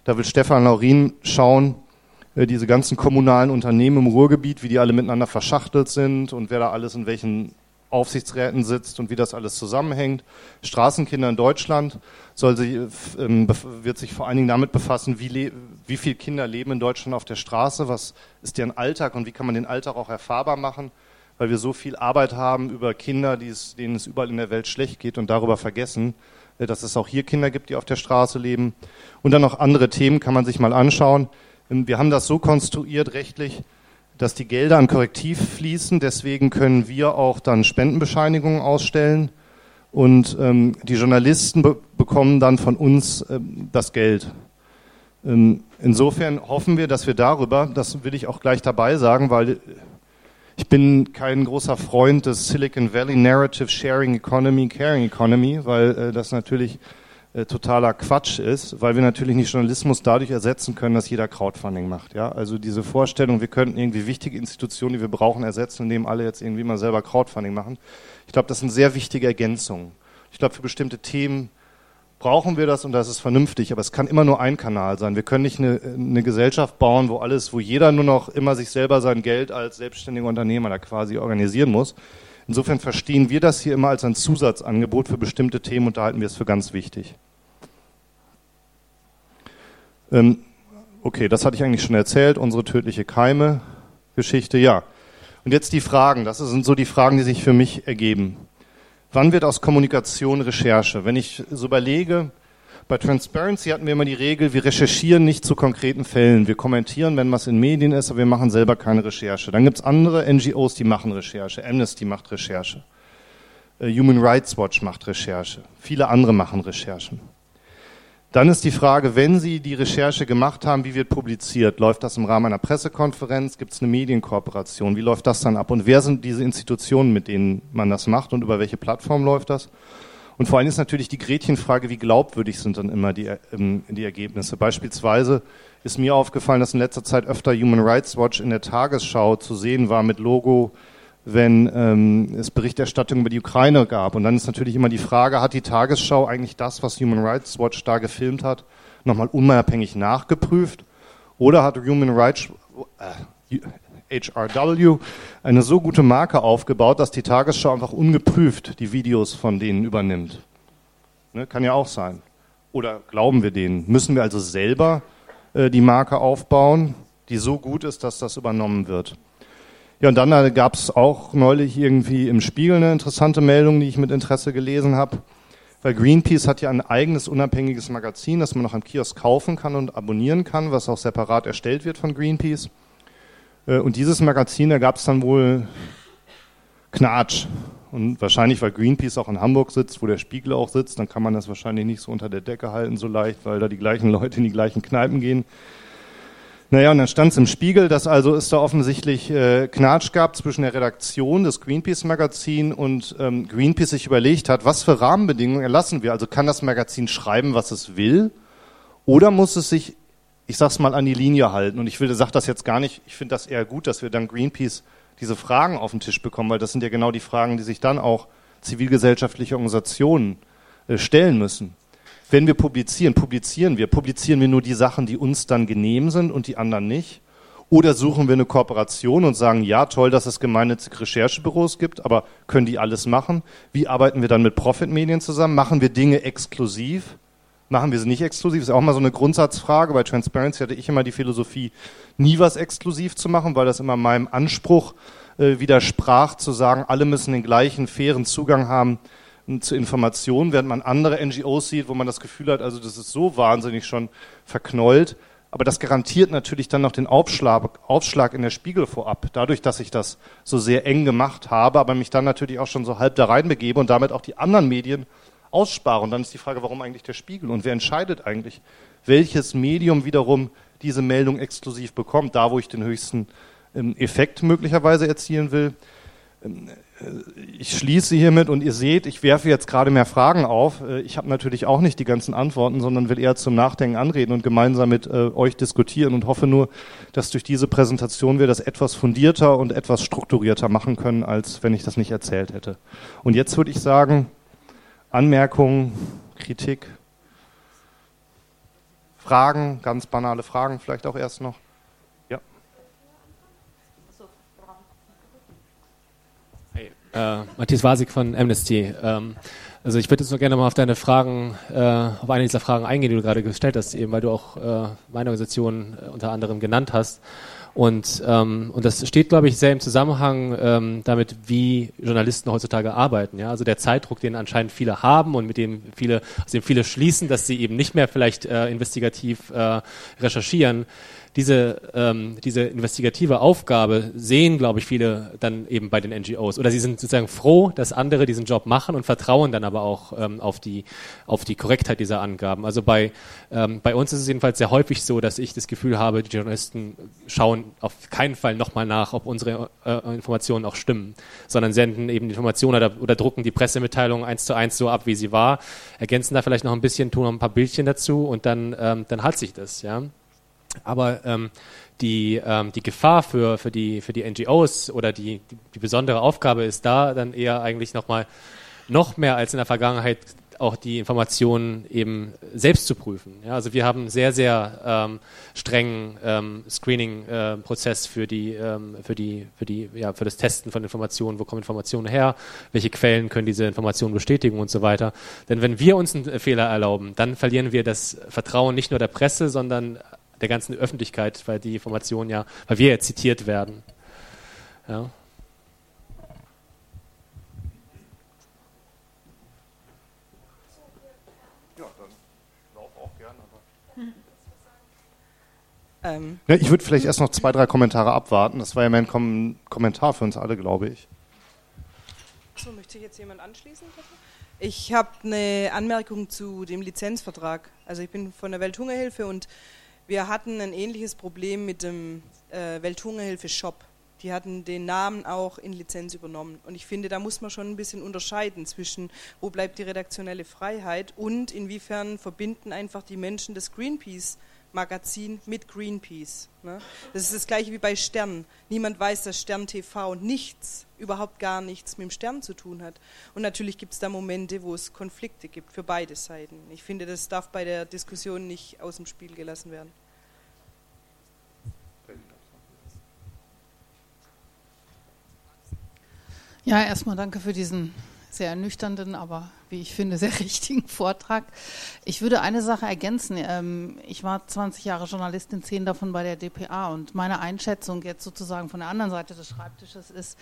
[SPEAKER 2] Da will Stefan Laurin schauen, diese ganzen kommunalen Unternehmen im Ruhrgebiet, wie die alle miteinander verschachtelt sind und wer da alles in welchen Aufsichtsräten sitzt und wie das alles zusammenhängt. Straßenkinder in Deutschland soll sich, ähm, wird sich vor allen Dingen damit befassen, wie, wie viele Kinder leben in Deutschland auf der Straße, was ist deren Alltag und wie kann man den Alltag auch erfahrbar machen, weil wir so viel Arbeit haben über Kinder, es, denen es überall in der Welt schlecht geht und darüber vergessen, äh, dass es auch hier Kinder gibt, die auf der Straße leben. Und dann noch andere Themen kann man sich mal anschauen. Ähm, wir haben das so konstruiert rechtlich, dass die Gelder an Korrektiv fließen. Deswegen können wir auch dann Spendenbescheinigungen ausstellen. Und ähm, die Journalisten be bekommen dann von uns ähm, das Geld. Ähm, insofern hoffen wir, dass wir darüber, das will ich auch gleich dabei sagen, weil ich bin kein großer Freund des Silicon Valley Narrative Sharing Economy, Caring Economy, weil äh, das natürlich äh, totaler Quatsch ist, weil wir natürlich nicht Journalismus dadurch ersetzen können, dass jeder Crowdfunding macht. Ja? Also diese Vorstellung, wir könnten irgendwie wichtige Institutionen, die wir brauchen, ersetzen, indem alle jetzt irgendwie mal selber Crowdfunding machen. Ich glaube, das sind sehr wichtige Ergänzungen. Ich glaube, für bestimmte Themen brauchen wir das und das ist vernünftig, aber es kann immer nur ein Kanal sein. Wir können nicht eine, eine Gesellschaft bauen, wo alles, wo jeder nur noch immer sich selber sein Geld als selbstständiger Unternehmer da quasi organisieren muss. Insofern verstehen wir das hier immer als ein Zusatzangebot für bestimmte Themen und da halten wir es für ganz wichtig. Ähm, okay, das hatte ich eigentlich schon erzählt, unsere tödliche Keime-Geschichte, ja. Und jetzt die Fragen, das sind so die Fragen, die sich für mich ergeben. Wann wird aus Kommunikation Recherche? Wenn ich so überlege, bei Transparency hatten wir immer die Regel, wir recherchieren nicht zu konkreten Fällen. Wir kommentieren, wenn was in Medien ist, aber wir machen selber keine Recherche. Dann gibt es andere NGOs, die machen Recherche. Amnesty macht Recherche. Äh, Human Rights Watch macht Recherche. Viele andere machen Recherchen. Dann ist die Frage, wenn Sie die Recherche gemacht haben, wie wird publiziert? Läuft das im Rahmen einer Pressekonferenz? Gibt es eine Medienkooperation? Wie läuft das dann ab? Und wer sind diese Institutionen, mit denen man das macht und über welche Plattform läuft das? Und vor allem ist natürlich die Gretchenfrage, wie glaubwürdig sind dann immer die, ähm, die Ergebnisse? Beispielsweise ist mir aufgefallen, dass in letzter Zeit öfter Human Rights Watch in der Tagesschau zu sehen war mit Logo wenn ähm, es Berichterstattung über die Ukraine gab. Und dann ist natürlich immer die Frage, hat die Tagesschau eigentlich das, was Human Rights Watch da gefilmt hat, nochmal unabhängig nachgeprüft? Oder hat Human Rights äh, HRW eine so gute Marke aufgebaut, dass die Tagesschau einfach ungeprüft die Videos von denen übernimmt? Ne, kann ja auch sein. Oder glauben wir denen? Müssen wir also selber äh, die Marke aufbauen, die so gut ist, dass das übernommen wird? Ja, und dann äh, gab es auch neulich irgendwie im Spiegel eine interessante Meldung, die ich mit Interesse gelesen habe. Weil Greenpeace hat ja ein eigenes unabhängiges Magazin, das man noch am Kiosk kaufen kann und abonnieren kann, was auch separat erstellt wird von Greenpeace. Äh, und dieses Magazin, da gab es dann wohl Knatsch. Und wahrscheinlich, weil Greenpeace auch in Hamburg sitzt, wo der Spiegel auch sitzt, dann kann man das wahrscheinlich nicht so unter der Decke halten so leicht, weil da die gleichen Leute in die gleichen Kneipen gehen. Naja, und dann stand es im Spiegel, dass also es da offensichtlich äh, Knatsch gab zwischen der Redaktion des Greenpeace-Magazin und ähm, Greenpeace sich überlegt hat, was für Rahmenbedingungen erlassen wir? Also kann das Magazin schreiben, was es will? Oder muss es sich, ich sag's mal, an die Linie halten? Und ich will, sag das jetzt gar nicht, ich finde das eher gut, dass wir dann Greenpeace diese Fragen auf den Tisch bekommen, weil das sind ja genau die Fragen, die sich dann auch zivilgesellschaftliche Organisationen äh, stellen müssen wenn wir publizieren, publizieren wir, publizieren wir nur die Sachen, die uns dann genehm sind und die anderen nicht? Oder suchen wir eine Kooperation und sagen, ja, toll, dass es gemeinnützige Recherchebüros gibt, aber können die alles machen? Wie arbeiten wir dann mit Profitmedien zusammen? Machen wir Dinge exklusiv? Machen wir sie nicht exklusiv? Ist auch mal so eine Grundsatzfrage. Bei Transparency hatte ich immer die Philosophie, nie was exklusiv zu machen, weil das immer meinem Anspruch äh, widersprach, zu sagen, alle müssen den gleichen fairen Zugang haben zu Informationen, während man andere NGOs sieht, wo man das Gefühl hat, also das ist so wahnsinnig schon verknollt. Aber das garantiert natürlich dann noch den Aufschlag, Aufschlag in der Spiegel vorab, dadurch, dass ich das so sehr eng gemacht habe, aber mich dann natürlich auch schon so halb da reinbegebe und damit auch die anderen Medien ausspare. Und dann ist die Frage, warum eigentlich der Spiegel? Und wer entscheidet eigentlich, welches Medium wiederum diese Meldung exklusiv bekommt, da wo ich den höchsten ähm, Effekt möglicherweise erzielen will? Ähm, ich schließe hiermit und ihr seht, ich werfe jetzt gerade mehr Fragen auf. Äh, ich habe natürlich auch nicht die ganzen Antworten, sondern will eher zum Nachdenken anreden und gemeinsam mit äh, euch diskutieren und hoffe nur, dass durch diese Präsentation wir das etwas fundierter und etwas strukturierter machen können, als wenn ich das nicht erzählt hätte. Und jetzt würde ich sagen, Anmerkungen, Kritik, Fragen, ganz banale Fragen vielleicht auch erst noch.
[SPEAKER 3] Äh, Matthias Wasig von Amnesty. Ähm, also ich würde jetzt nur gerne mal auf deine Fragen, äh, auf eine dieser Fragen eingehen, die du gerade gestellt hast, eben weil du auch äh, meine Organisation äh, unter anderem genannt hast. Und, ähm, und das steht, glaube ich, sehr im Zusammenhang ähm, damit, wie Journalisten heutzutage arbeiten. Ja? Also der Zeitdruck, den anscheinend viele haben und mit dem viele, aus dem viele schließen, dass sie eben nicht mehr vielleicht äh, investigativ äh, recherchieren diese, ähm, diese investigative Aufgabe sehen, glaube ich, viele dann eben bei den NGOs. Oder sie sind sozusagen froh, dass andere diesen Job machen und vertrauen dann aber auch ähm, auf, die, auf die Korrektheit dieser Angaben. Also bei, ähm, bei uns ist es jedenfalls sehr häufig so, dass ich das Gefühl habe, die Journalisten schauen auf keinen Fall nochmal nach, ob unsere äh, Informationen auch stimmen, sondern senden eben die Informationen oder, oder drucken die Pressemitteilung eins zu eins so ab, wie sie war, ergänzen da vielleicht noch ein bisschen, tun noch ein paar Bildchen dazu und dann, ähm, dann hat sich das. Ja? Aber ähm, die, ähm, die Gefahr für, für, die, für die NGOs oder die, die, die besondere Aufgabe ist da dann eher eigentlich nochmal noch mehr als in der Vergangenheit auch die Informationen eben selbst zu prüfen. Ja, also wir haben einen sehr, sehr ähm, strengen ähm, Screening-Prozess äh, für ähm, für die, für die, ja, für das Testen von Informationen, wo kommen Informationen her, welche Quellen können diese Informationen bestätigen und so weiter. Denn wenn wir uns einen Fehler erlauben, dann verlieren wir das Vertrauen nicht nur der Presse, sondern der ganzen Öffentlichkeit, weil die Informationen ja, weil wir ja zitiert werden. Ja.
[SPEAKER 2] Ähm. Ja, ich würde vielleicht erst noch zwei, drei Kommentare abwarten. Das war ja mein Kom Kommentar für uns alle, glaube ich.
[SPEAKER 4] So, möchte jetzt jemand anschließen? Ich habe eine Anmerkung zu dem Lizenzvertrag. Also ich bin von der Welthungerhilfe und wir hatten ein ähnliches Problem mit dem äh, Welthungerhilfe-Shop. Die hatten den Namen auch in Lizenz übernommen. Und ich finde, da muss man schon ein bisschen unterscheiden zwischen, wo bleibt die redaktionelle Freiheit und inwiefern verbinden einfach die Menschen des Greenpeace Magazin mit Greenpeace. Ne? Das ist das gleiche wie bei Stern. Niemand weiß, dass Stern TV nichts, überhaupt gar nichts mit dem Stern zu tun hat. Und natürlich gibt es da Momente, wo es Konflikte gibt für beide Seiten. Ich finde, das darf bei der Diskussion nicht aus dem Spiel gelassen werden.
[SPEAKER 5] Ja, erstmal danke für diesen sehr ernüchternden, aber wie ich finde, sehr richtigen Vortrag. Ich würde eine Sache ergänzen. Ähm, ich war 20 Jahre Journalistin, zehn davon bei der DPA und meine Einschätzung jetzt sozusagen von der anderen Seite des Schreibtisches ist,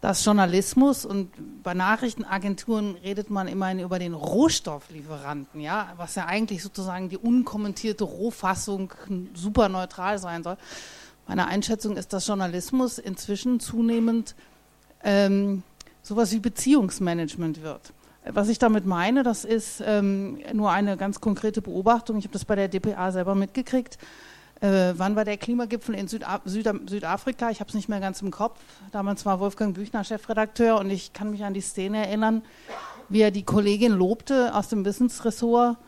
[SPEAKER 5] dass Journalismus und bei Nachrichtenagenturen redet man immerhin über den Rohstofflieferanten, ja, was ja eigentlich sozusagen die unkommentierte Rohfassung super neutral sein soll. Meine Einschätzung ist, dass Journalismus inzwischen zunehmend ähm, sowas wie Beziehungsmanagement wird. Was ich damit meine, das ist ähm, nur eine ganz konkrete Beobachtung. Ich habe das bei der DPA selber mitgekriegt. Äh, wann war der Klimagipfel in Südaf Süda Südafrika? Ich habe es nicht mehr ganz im Kopf. Damals war Wolfgang Büchner Chefredakteur und ich kann mich an die Szene erinnern, wie er die Kollegin lobte aus dem Wissensressort,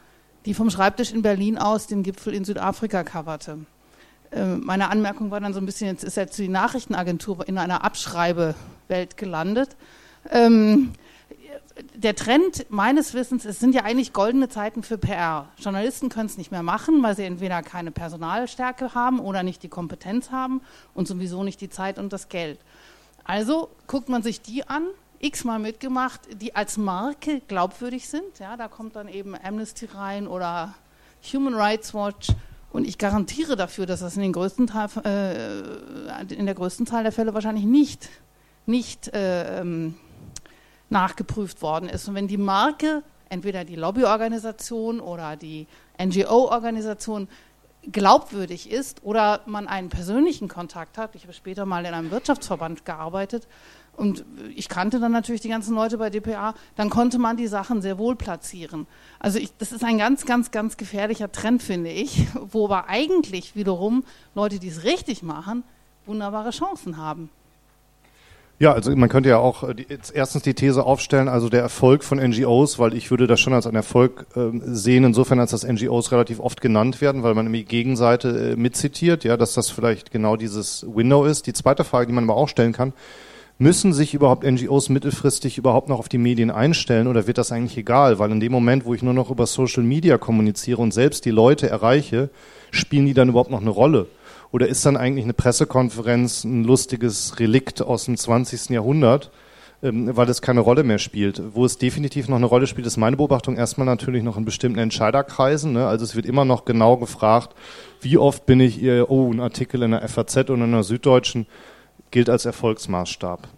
[SPEAKER 5] die vom Schreibtisch in Berlin aus den Gipfel in Südafrika coverte. Äh, meine Anmerkung war dann so ein bisschen, jetzt ist jetzt die Nachrichtenagentur in einer Abschreibewelt gelandet. Ähm, der Trend meines Wissens, es sind ja eigentlich goldene Zeiten für PR. Journalisten können es nicht mehr machen, weil sie entweder keine Personalstärke haben oder nicht die Kompetenz haben und sowieso nicht die Zeit und das Geld. Also guckt man sich die an, x-mal mitgemacht, die als Marke glaubwürdig sind. Ja, da kommt dann eben Amnesty rein oder Human Rights Watch. Und ich garantiere dafür, dass das in, den größten Teil, äh, in der größten Zahl der Fälle wahrscheinlich nicht, nicht äh, ähm, nachgeprüft worden ist. Und wenn die Marke, entweder die Lobbyorganisation oder die NGO-Organisation, glaubwürdig ist oder man einen persönlichen Kontakt hat, ich habe später mal in einem Wirtschaftsverband gearbeitet und ich kannte dann natürlich die ganzen Leute bei DPA, dann konnte man die Sachen sehr wohl platzieren. Also ich, das ist ein ganz, ganz, ganz gefährlicher Trend, finde ich, wo aber eigentlich wiederum Leute, die es richtig machen, wunderbare Chancen haben.
[SPEAKER 2] Ja, also man könnte ja auch äh, die, erstens die These aufstellen, also der Erfolg von NGOs, weil ich würde das schon als einen Erfolg äh, sehen, insofern als dass NGOs relativ oft genannt werden, weil man die Gegenseite äh, mitzitiert, ja, dass das vielleicht genau dieses Window ist. Die zweite Frage, die man aber auch stellen kann, müssen sich überhaupt NGOs mittelfristig überhaupt noch auf die Medien einstellen oder wird das eigentlich egal? Weil in dem Moment, wo ich nur noch über Social Media kommuniziere und selbst die Leute erreiche, spielen die dann überhaupt noch eine Rolle? Oder ist dann eigentlich eine Pressekonferenz ein lustiges Relikt aus dem 20. Jahrhundert, ähm, weil es keine Rolle mehr spielt? Wo es definitiv noch eine Rolle spielt, ist meine Beobachtung erstmal natürlich noch in bestimmten Entscheiderkreisen. Ne? Also es wird immer noch genau gefragt, wie oft bin ich ihr, oh, ein Artikel in der FAZ oder in der Süddeutschen gilt als Erfolgsmaßstab.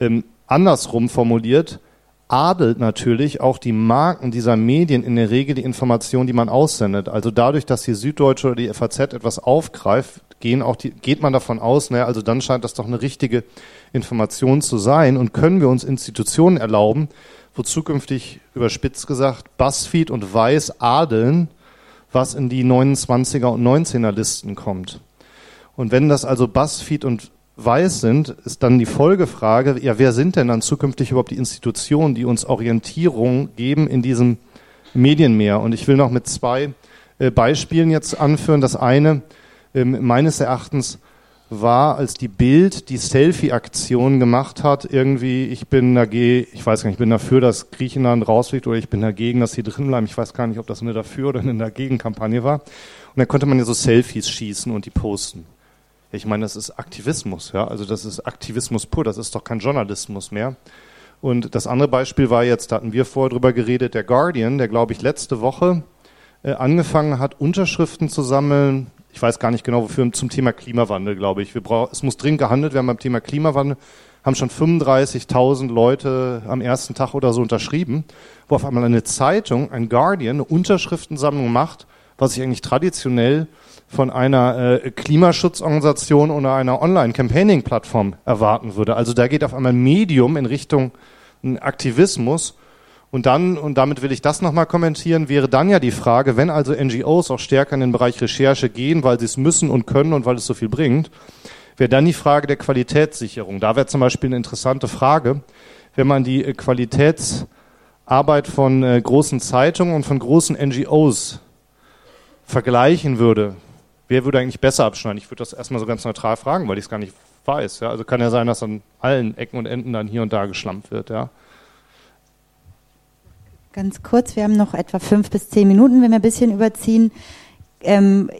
[SPEAKER 2] Ähm, andersrum formuliert, adelt natürlich auch die Marken dieser Medien in der Regel die Informationen, die man aussendet. Also dadurch, dass die Süddeutsche oder die FAZ etwas aufgreift, gehen auch die, geht man davon aus, naja, also dann scheint das doch eine richtige Information zu sein und können wir uns Institutionen erlauben, wo zukünftig überspitzt gesagt BuzzFeed und Weiß adeln, was in die 29er und 19er Listen kommt. Und wenn das also BuzzFeed und weiß sind, ist dann die Folgefrage, ja, wer sind denn dann zukünftig überhaupt die Institutionen, die uns Orientierung geben in diesem Medienmeer? Und ich will noch mit zwei äh, Beispielen jetzt anführen. Das eine, ähm, meines Erachtens, war, als die Bild die Selfie-Aktion gemacht hat, irgendwie, ich bin dagegen, ich weiß gar nicht, ich bin dafür, dass Griechenland rausfliegt oder ich bin dagegen, dass sie drin bleiben. Ich weiß gar nicht, ob das eine dafür oder eine dagegen-Kampagne war. Und dann konnte man ja so Selfies schießen und die posten. Ich meine, das ist Aktivismus, ja, also das ist Aktivismus pur, das ist doch kein Journalismus mehr. Und das andere Beispiel war jetzt, da hatten wir vorher drüber geredet, der Guardian, der glaube ich letzte Woche äh, angefangen hat, Unterschriften zu sammeln ich weiß gar nicht genau wofür, zum Thema Klimawandel, glaube ich. Wir brauchen, es muss dringend gehandelt werden beim Thema Klimawandel. Haben schon 35.000 Leute am ersten Tag oder so unterschrieben, wo auf einmal eine Zeitung, ein Guardian, eine Unterschriftensammlung macht, was ich eigentlich traditionell von einer äh, Klimaschutzorganisation oder einer Online-Campaigning-Plattform erwarten würde. Also da geht auf einmal ein Medium in Richtung Aktivismus und dann, und damit will ich das nochmal kommentieren, wäre dann ja die Frage, wenn also NGOs auch stärker in den Bereich Recherche gehen, weil sie es müssen und können und weil es so viel bringt, wäre dann die Frage der Qualitätssicherung. Da wäre zum Beispiel eine interessante Frage, wenn man die äh, Qualitätsarbeit von äh, großen Zeitungen und von großen NGOs vergleichen würde. Wer würde eigentlich besser abschneiden? Ich würde das erstmal so ganz neutral fragen, weil ich es gar nicht weiß. Ja? Also kann ja sein, dass an allen Ecken und Enden dann hier und da geschlampt wird. Ja?
[SPEAKER 1] Ganz kurz, wir haben noch etwa fünf bis zehn Minuten, wenn wir ein bisschen überziehen. Ähm,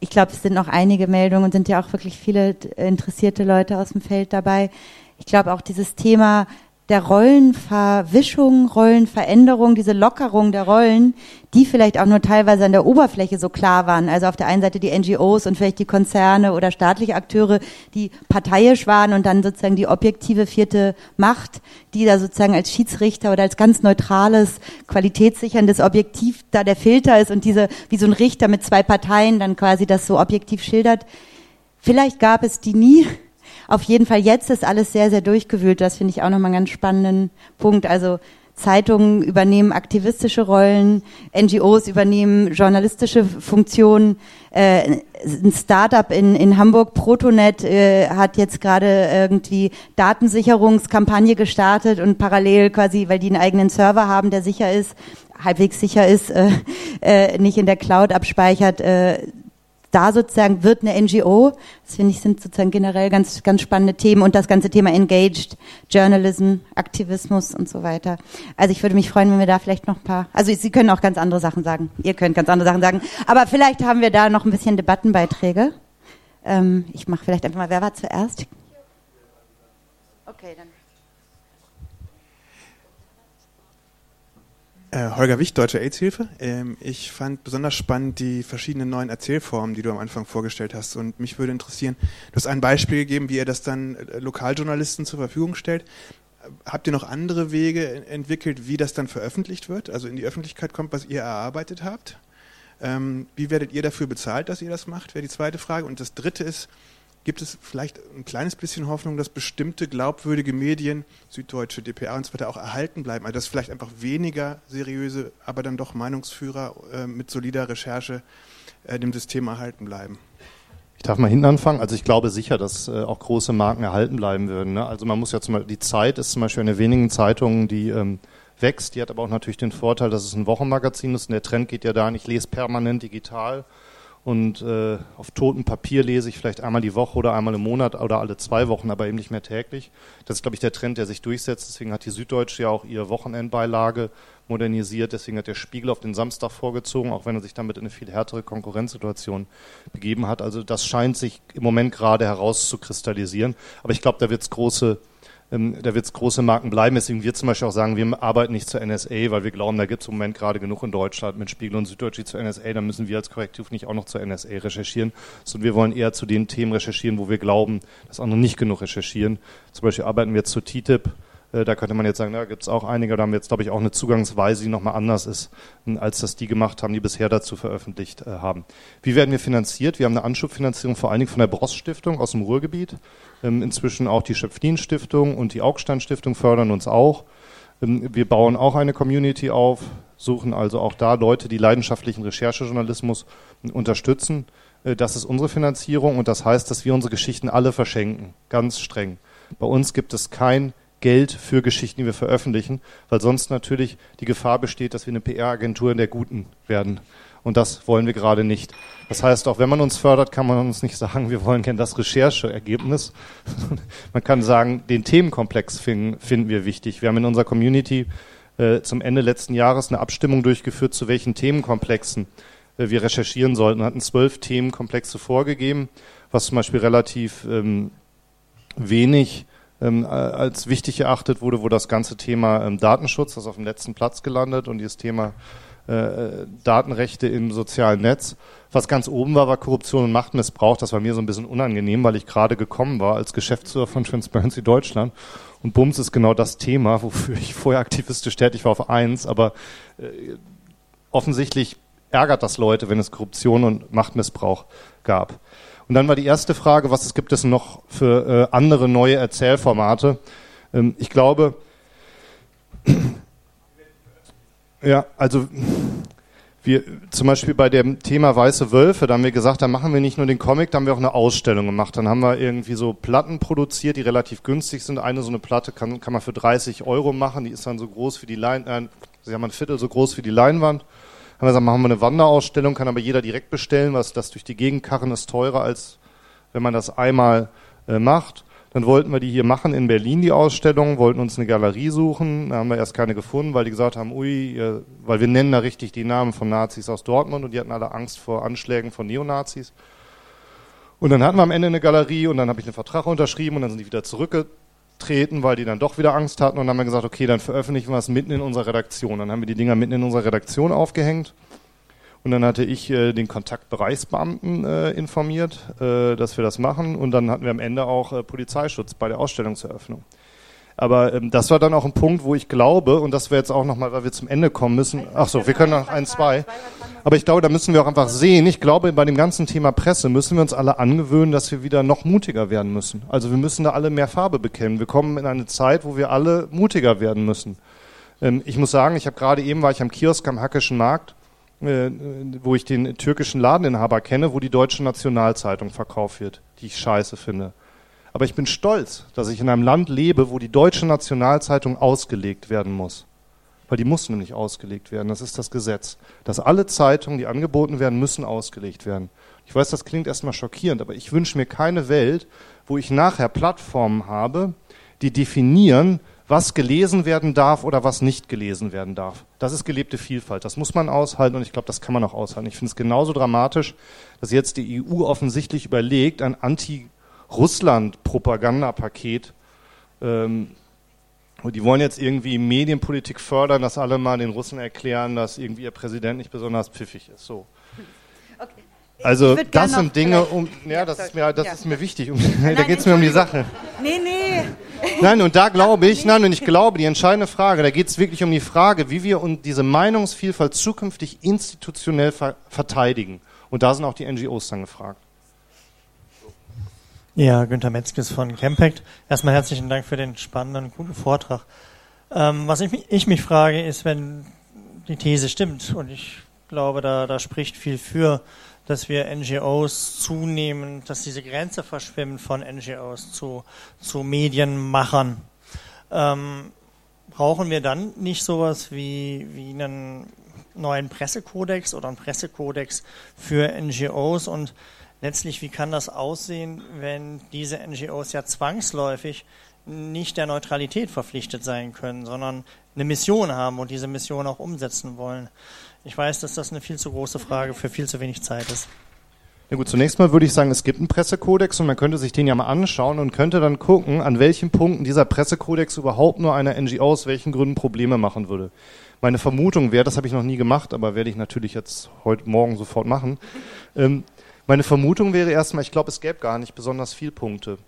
[SPEAKER 1] ich glaube, es sind noch einige Meldungen und sind ja auch wirklich viele interessierte Leute aus dem Feld dabei. Ich glaube auch dieses Thema der Rollenverwischung, Rollenveränderung, diese Lockerung der Rollen, die vielleicht auch nur teilweise an der Oberfläche so klar waren. Also auf der einen Seite die NGOs und vielleicht die Konzerne oder staatliche Akteure, die parteiisch waren und dann sozusagen die objektive vierte Macht, die da sozusagen als Schiedsrichter oder als ganz neutrales, qualitätssicherndes Objektiv da der Filter ist und diese, wie so ein Richter mit zwei Parteien dann quasi das so objektiv schildert. Vielleicht gab es die nie auf jeden Fall jetzt ist alles sehr, sehr durchgewühlt. Das finde ich auch nochmal einen ganz spannenden Punkt. Also Zeitungen übernehmen aktivistische Rollen, NGOs übernehmen journalistische Funktionen. Äh, ein Startup in, in Hamburg, Protonet, äh, hat jetzt gerade irgendwie Datensicherungskampagne gestartet und parallel quasi, weil die einen eigenen Server haben, der sicher ist, halbwegs sicher ist, äh, äh, nicht in der Cloud abspeichert, äh, da sozusagen wird eine NGO, das finde ich sind sozusagen generell ganz, ganz spannende Themen und das ganze Thema Engaged Journalism, Aktivismus und so weiter. Also ich würde mich freuen, wenn wir da vielleicht noch ein paar, also Sie können auch ganz andere Sachen sagen, ihr könnt ganz andere Sachen sagen, aber vielleicht haben wir da noch ein bisschen Debattenbeiträge. Ähm, ich mache vielleicht einfach mal, wer war zuerst?
[SPEAKER 6] Okay, dann. Äh, Holger Wicht, Deutsche AIDS-Hilfe. Ähm, ich fand besonders spannend die verschiedenen neuen Erzählformen, die du am Anfang vorgestellt hast. Und mich würde interessieren, du hast ein Beispiel gegeben, wie ihr das dann äh, Lokaljournalisten zur Verfügung stellt. Habt ihr noch andere Wege entwickelt, wie das dann veröffentlicht wird, also in die Öffentlichkeit kommt, was ihr erarbeitet habt? Ähm, wie werdet ihr dafür bezahlt, dass ihr das macht, wäre die zweite Frage. Und das dritte ist, gibt es vielleicht ein kleines bisschen Hoffnung, dass bestimmte glaubwürdige Medien, Süddeutsche, DPA und so weiter, auch erhalten bleiben? Also dass vielleicht einfach weniger seriöse, aber dann doch Meinungsführer äh, mit solider Recherche äh, dem System erhalten bleiben?
[SPEAKER 2] Ich darf mal hinten anfangen. Also ich glaube sicher, dass äh, auch große Marken erhalten bleiben würden. Ne? Also man muss ja zum Beispiel, die Zeit ist zum Beispiel eine wenigen Zeitungen, die ähm, wächst. Die hat aber auch natürlich den Vorteil, dass es ein Wochenmagazin ist und der Trend geht ja dahin, ich lese permanent digital und äh, auf totem Papier lese ich vielleicht einmal die Woche oder einmal im Monat oder alle zwei Wochen, aber eben nicht mehr täglich. Das ist, glaube ich, der Trend, der sich durchsetzt. Deswegen hat die Süddeutsche ja auch ihre Wochenendbeilage modernisiert. Deswegen hat der Spiegel auf den Samstag vorgezogen, auch wenn er sich damit in eine viel härtere Konkurrenzsituation begeben hat. Also das scheint sich im Moment gerade herauszukristallisieren. Aber ich glaube, da wird es große ähm, da wird es große Marken bleiben. Deswegen wir zum Beispiel auch sagen, wir arbeiten nicht zur NSA, weil wir glauben, da gibt es im Moment gerade genug in Deutschland mit Spiegel und Süddeutsche zur NSA. Da müssen wir als Korrektiv nicht auch noch zur NSA recherchieren, sondern wir wollen eher zu den Themen recherchieren, wo wir glauben, dass andere nicht genug recherchieren. Zum Beispiel arbeiten wir jetzt zu TTIP. Äh, da könnte man jetzt sagen, da gibt es auch einige, da haben wir jetzt, glaube ich, auch eine Zugangsweise, die nochmal anders ist, als das die gemacht haben, die bisher dazu veröffentlicht äh, haben. Wie werden wir finanziert? Wir haben eine Anschubfinanzierung vor allen Dingen von der Bross Stiftung aus dem Ruhrgebiet. Ähm, inzwischen auch die Schöpflin-Stiftung und die Augstein-Stiftung fördern uns auch. Ähm, wir bauen auch eine Community auf, suchen also auch da Leute, die leidenschaftlichen Recherchejournalismus unterstützen. Äh, das ist unsere Finanzierung und das heißt, dass wir unsere Geschichten alle verschenken, ganz streng. Bei uns gibt es kein Geld für Geschichten, die wir veröffentlichen, weil sonst natürlich die Gefahr besteht, dass wir eine PR-Agentur in der Guten werden Und das wollen wir gerade nicht. Das heißt, auch wenn man uns fördert, kann man uns nicht sagen, wir wollen gerne das Rechercheergebnis. man kann sagen, den Themenkomplex finden, finden wir wichtig. Wir haben in unserer Community äh, zum Ende letzten Jahres eine Abstimmung durchgeführt, zu welchen Themenkomplexen äh, wir recherchieren sollten. Wir hatten zwölf Themenkomplexe vorgegeben, was zum Beispiel relativ ähm, wenig ähm, als wichtig erachtet wurde, wo das ganze Thema ähm, Datenschutz, das auf dem letzten Platz gelandet und dieses Thema äh, Datenrechte im sozialen Netz. Was ganz oben war, war Korruption und Machtmissbrauch. Das war mir so ein bisschen unangenehm, weil ich gerade gekommen war als Geschäftsführer von Transparency Deutschland. Und Bums ist genau das Thema, wofür ich vorher aktivistisch tätig war auf eins. Aber äh, offensichtlich ärgert das Leute, wenn es Korruption und Machtmissbrauch gab. Und dann war die erste Frage, was gibt es noch für äh, andere neue Erzählformate? Ähm, ich glaube, ja, also wir zum Beispiel bei dem Thema Weiße Wölfe, da haben wir gesagt, da machen wir nicht nur den Comic, da haben wir auch eine Ausstellung gemacht. Dann haben wir irgendwie so Platten produziert, die relativ günstig sind. Eine so eine Platte kann, kann man für 30 Euro machen, die ist dann so groß wie die Leinwand, äh, sie haben ein Viertel so groß wie die Leinwand haben wir gesagt, machen wir eine Wanderausstellung, kann aber jeder direkt bestellen, was das durch die Gegend karren ist teurer, als wenn man das einmal äh, macht. Dann wollten wir die hier machen in Berlin, die Ausstellung, wollten uns eine Galerie suchen. Da haben wir erst keine gefunden, weil die gesagt haben, ui, weil wir nennen da richtig die Namen von Nazis aus Dortmund und die hatten alle Angst vor Anschlägen von Neonazis. Und dann hatten wir am Ende eine Galerie und dann habe ich einen Vertrag unterschrieben und dann sind die wieder zurückgezogen treten, weil die dann doch wieder Angst hatten und dann haben wir gesagt, okay, dann veröffentlichen wir es mitten in unserer Redaktion. Dann haben wir die Dinger mitten in unserer Redaktion aufgehängt und dann hatte ich äh, den Kontaktbereichsbeamten äh, informiert, äh, dass wir das machen und dann hatten wir am Ende auch äh, Polizeischutz bei der Ausstellungseröffnung. Aber ähm, das war dann auch ein Punkt, wo ich glaube, und das wäre jetzt auch nochmal, weil wir zum Ende kommen müssen. Ach so, wir können noch ein, zwei. Aber ich glaube, da müssen wir auch einfach sehen. Ich glaube, bei dem ganzen Thema Presse müssen wir uns alle angewöhnen, dass wir wieder noch mutiger werden müssen. Also wir müssen da alle mehr Farbe bekennen. Wir kommen in eine Zeit, wo wir alle mutiger werden müssen. Ähm, ich muss sagen, ich habe gerade eben war ich am Kiosk am Hackischen Markt, äh, wo ich den türkischen Ladeninhaber kenne, wo die deutsche Nationalzeitung verkauft wird, die ich scheiße finde. Aber ich bin stolz, dass ich in einem Land lebe, wo die deutsche Nationalzeitung ausgelegt werden muss. Weil die muss nämlich ausgelegt werden. Das ist das Gesetz. Dass alle Zeitungen, die angeboten werden, müssen ausgelegt werden. Ich weiß, das klingt erstmal schockierend, aber ich wünsche mir keine Welt, wo ich nachher Plattformen habe, die definieren, was gelesen werden darf oder was nicht gelesen werden darf. Das ist gelebte Vielfalt. Das muss man aushalten und ich glaube, das kann man auch aushalten. Ich finde es genauso dramatisch, dass jetzt die EU offensichtlich überlegt, ein Anti- Russland-Propagandapaket. Ähm, die wollen jetzt irgendwie Medienpolitik fördern, dass alle mal den Russen erklären, dass irgendwie ihr Präsident nicht besonders pfiffig ist. So. Okay. Also das sind Dinge, um ja, das ist mir das ja. ist mir wichtig. Um, nein, da geht es mir um die Sache. Nee, nee. Nein, und da glaube ich, nein, und ich glaube, die entscheidende Frage, da geht es wirklich um die Frage, wie wir uns diese Meinungsvielfalt zukünftig institutionell ver verteidigen. Und da sind auch die NGOs dann gefragt.
[SPEAKER 7] Ja, Günter Metzges von Campact. Erstmal herzlichen Dank für den spannenden, guten Vortrag. Ähm, was ich, ich, mich frage, ist, wenn die These stimmt, und ich glaube, da, da spricht viel für, dass wir NGOs zunehmen, dass diese Grenze verschwimmt von NGOs zu, zu Medienmachern. Ähm, brauchen wir dann nicht sowas wie, wie einen neuen Pressekodex oder einen Pressekodex für NGOs und letztlich, wie kann das aussehen, wenn diese NGOs ja zwangsläufig nicht der Neutralität verpflichtet sein können, sondern eine Mission haben und diese Mission auch umsetzen wollen. Ich weiß, dass das eine viel zu große Frage für viel zu wenig Zeit ist.
[SPEAKER 2] Na gut, zunächst mal würde ich sagen, es gibt einen Pressekodex und man könnte sich den ja mal anschauen und könnte dann gucken, an welchen Punkten dieser Pressekodex überhaupt nur einer NGO aus welchen Gründen Probleme machen würde. Meine Vermutung wäre, das habe ich noch nie gemacht, aber werde ich natürlich jetzt heute Morgen sofort machen. Meine Vermutung wäre erstmal, ich glaube, es gäbe gar nicht besonders viele Punkte,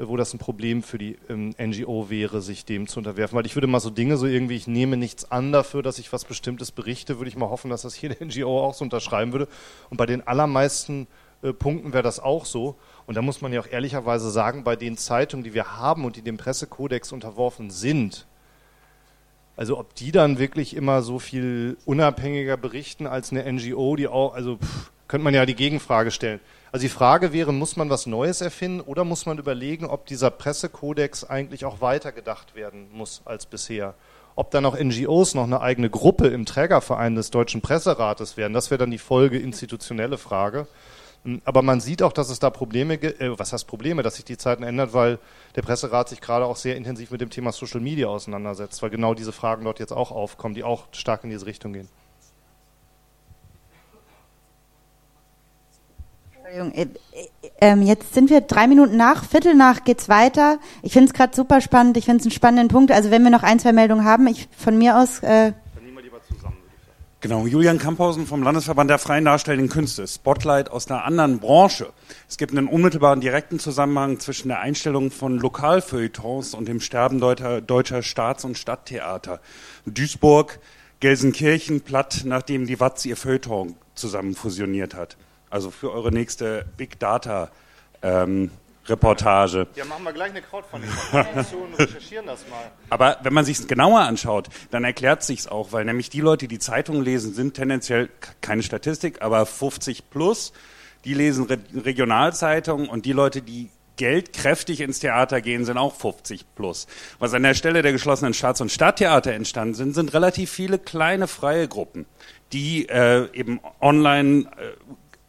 [SPEAKER 2] äh, wo das ein Problem für die ähm, NGO wäre, sich dem zu unterwerfen. Weil ich würde mal so Dinge so irgendwie, ich nehme nichts an dafür, dass ich was Bestimmtes berichte, würde ich mal hoffen, dass das jede NGO auch so unterschreiben würde. Und bei den allermeisten äh, Punkten wäre das auch so. Und da muss man ja auch ehrlicherweise sagen, bei den Zeitungen, die wir haben und die dem Pressekodex unterworfen sind, also ob die dann wirklich immer so viel unabhängiger berichten als eine NGO, die auch, also pff, könnte man ja die Gegenfrage stellen. Also die Frage wäre, muss man was Neues erfinden oder muss man überlegen, ob dieser Pressekodex eigentlich auch weitergedacht werden muss als bisher? Ob dann auch NGOs noch eine eigene Gruppe im Trägerverein des Deutschen Presserates werden, das wäre dann die Folge institutionelle Frage. Hm, aber man sieht auch, dass es da Probleme gibt, äh, was heißt Probleme, dass sich die Zeiten ändern, weil der Presserat sich gerade auch sehr intensiv mit dem Thema Social Media auseinandersetzt, weil genau diese Fragen dort jetzt auch aufkommen, die auch stark in diese Richtung gehen.
[SPEAKER 1] Entschuldigung, äh, äh, jetzt sind wir drei Minuten nach, Viertel nach geht's weiter. Ich finde es gerade super spannend, ich finde es einen spannenden Punkt. Also wenn wir noch ein, zwei Meldungen haben, ich von mir aus. Äh
[SPEAKER 8] Genau, Julian Kamphausen vom Landesverband der freien darstellenden Künste, Spotlight aus einer anderen Branche. Es gibt einen unmittelbaren direkten Zusammenhang zwischen der Einstellung von Lokalfeuilletons und dem Sterben deutscher, deutscher Staats- und Stadttheater. Duisburg, Gelsenkirchen, Platt, nachdem die Watz ihr Feuilleton zusammen fusioniert hat. Also für eure nächste Big Data ähm, Reportage.
[SPEAKER 2] Ja, machen wir gleich eine Crowdfunding-Aktion und recherchieren das mal.
[SPEAKER 8] Aber wenn man sich es genauer anschaut, dann erklärt sich's auch, weil nämlich die Leute, die Zeitungen lesen, sind tendenziell keine Statistik, aber 50 plus. Die lesen Re Regionalzeitungen und die Leute, die Geld kräftig ins Theater gehen, sind auch 50 plus. Was an der Stelle der geschlossenen Staats- und Stadttheater entstanden sind, sind relativ viele kleine freie Gruppen, die äh, eben online äh,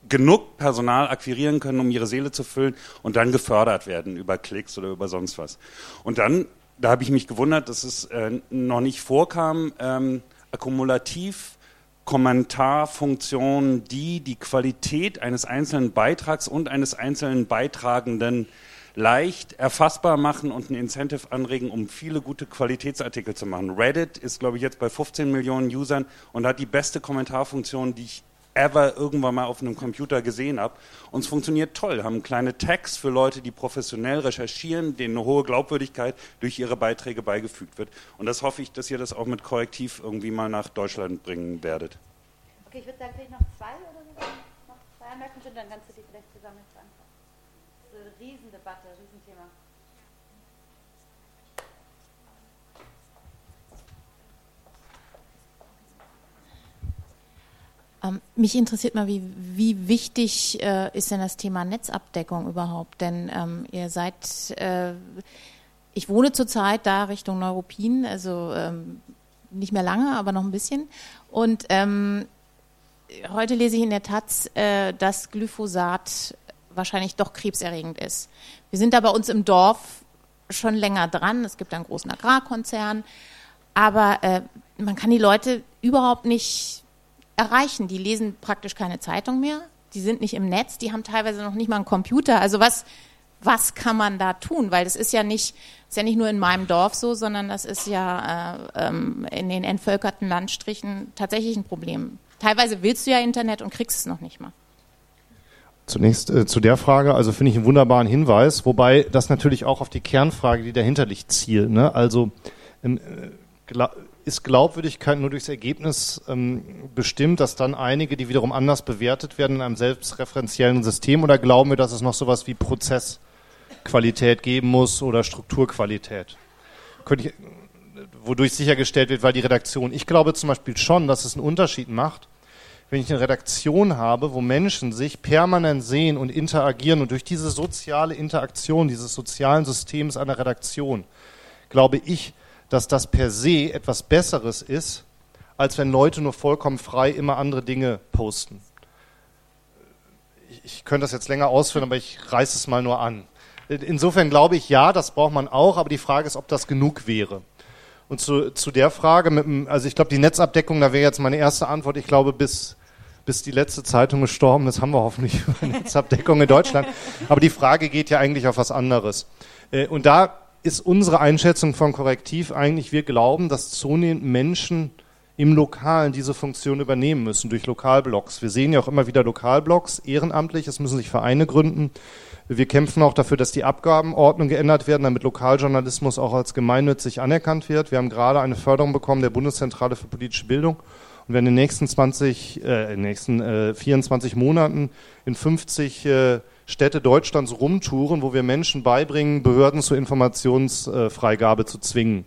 [SPEAKER 8] genug Personal akquirieren können, um ihre Seele zu füllen und dann gefördert werden über Klicks oder über sonst was. Und dann, da habe ich mich gewundert, dass es äh, noch nicht vorkam, ähm, akkumulativ Kommentarfunktionen, die die Qualität eines einzelnen Beitrags und eines einzelnen Beitragenden leicht erfassbar machen und ein Incentive anregen, um viele gute Qualitätsartikel zu machen. Reddit ist, glaube ich, jetzt bei 15 Millionen Usern und hat die beste Kommentarfunktion, die ich ever irgendwann mal auf einem Computer gesehen habe. Und es funktioniert toll. Haben kleine Tags für Leute, die professionell recherchieren, denen eine hohe Glaubwürdigkeit durch ihre Beiträge beigefügt wird. Und das hoffe ich, dass ihr das auch mit Korrektiv irgendwie mal nach Deutschland bringen werdet.
[SPEAKER 1] Okay, ich würde sagen, vielleicht noch zwei oder so. Noch zwei Anmerkungen, dann kannst du die vielleicht zusammen beantworten. Das ist eine Riesendebatte,
[SPEAKER 9] mich interessiert mal, wie, wie wichtig äh, ist denn das Thema Netzabdeckung überhaupt? Denn ähm, ihr seid, äh, ich wohne zurzeit da Richtung Neuruppin, also ähm, nicht mehr lange, aber noch ein bisschen. Und ähm, heute lese ich in der Taz, äh, dass Glyphosat wahrscheinlich doch krebserregend ist. Wir sind da bei uns im Dorf schon länger dran. Es gibt einen großen Agrarkonzern, aber äh, man kann die Leute überhaupt nicht erreichen. Die lesen praktisch keine Zeitung mehr, die sind nicht im Netz, die haben teilweise noch nicht mal einen Computer. Also was, was kann man da tun? Weil das ist ja nicht, ist ja nicht nur in meinem Dorf so, sondern das ist ja äh, ähm, in den entvölkerten Landstrichen tatsächlich ein Problem. Teilweise willst du ja Internet und kriegst es noch nicht mal.
[SPEAKER 2] Zunächst äh, zu der Frage, also finde ich einen wunderbaren Hinweis, wobei das natürlich auch auf die Kernfrage, die dahinter liegt, zielt. Ne? Also ähm, äh, ist Glaubwürdigkeit nur durchs Ergebnis ähm, bestimmt, dass dann einige, die wiederum anders bewertet werden in einem selbstreferenziellen System oder glauben wir, dass es noch sowas wie Prozessqualität geben muss oder Strukturqualität? Könnte ich, wodurch sichergestellt wird, weil die Redaktion. Ich glaube zum Beispiel schon, dass es einen Unterschied macht, wenn ich eine Redaktion habe, wo Menschen sich permanent sehen und interagieren und durch diese soziale Interaktion dieses sozialen Systems einer Redaktion, glaube ich, dass das per se etwas Besseres ist, als wenn Leute nur vollkommen frei immer andere Dinge posten. Ich, könnte das jetzt länger ausführen, aber ich reiße es mal nur an. Insofern glaube ich, ja, das braucht man auch, aber die Frage ist, ob das genug wäre. Und zu, zu der Frage, mit, also ich glaube, die Netzabdeckung, da wäre jetzt meine erste Antwort. Ich glaube, bis, bis die letzte Zeitung gestorben ist, haben wir hoffentlich eine Netzabdeckung in Deutschland. Aber die Frage geht ja eigentlich auf was anderes. Äh, und da ist unsere Einschätzung von Korrektiv eigentlich, wir glauben, dass zunehmend Menschen im Lokalen diese Funktion übernehmen müssen durch Lokalblogs. Wir sehen ja auch immer wieder Lokalblogs, ehrenamtlich, es müssen sich Vereine gründen. Wir kämpfen auch dafür, dass die Abgabenordnung geändert werden, damit Lokaljournalismus auch als gemeinnützig anerkannt wird. Wir haben gerade eine Förderung bekommen der Bundeszentrale für politische Bildung und werden in den nächsten 20, äh, in den nächsten äh, 24 Monaten in 50 äh, Städte Deutschlands rumtouren, wo wir Menschen beibringen, Behörden zur Informationsfreigabe zu zwingen.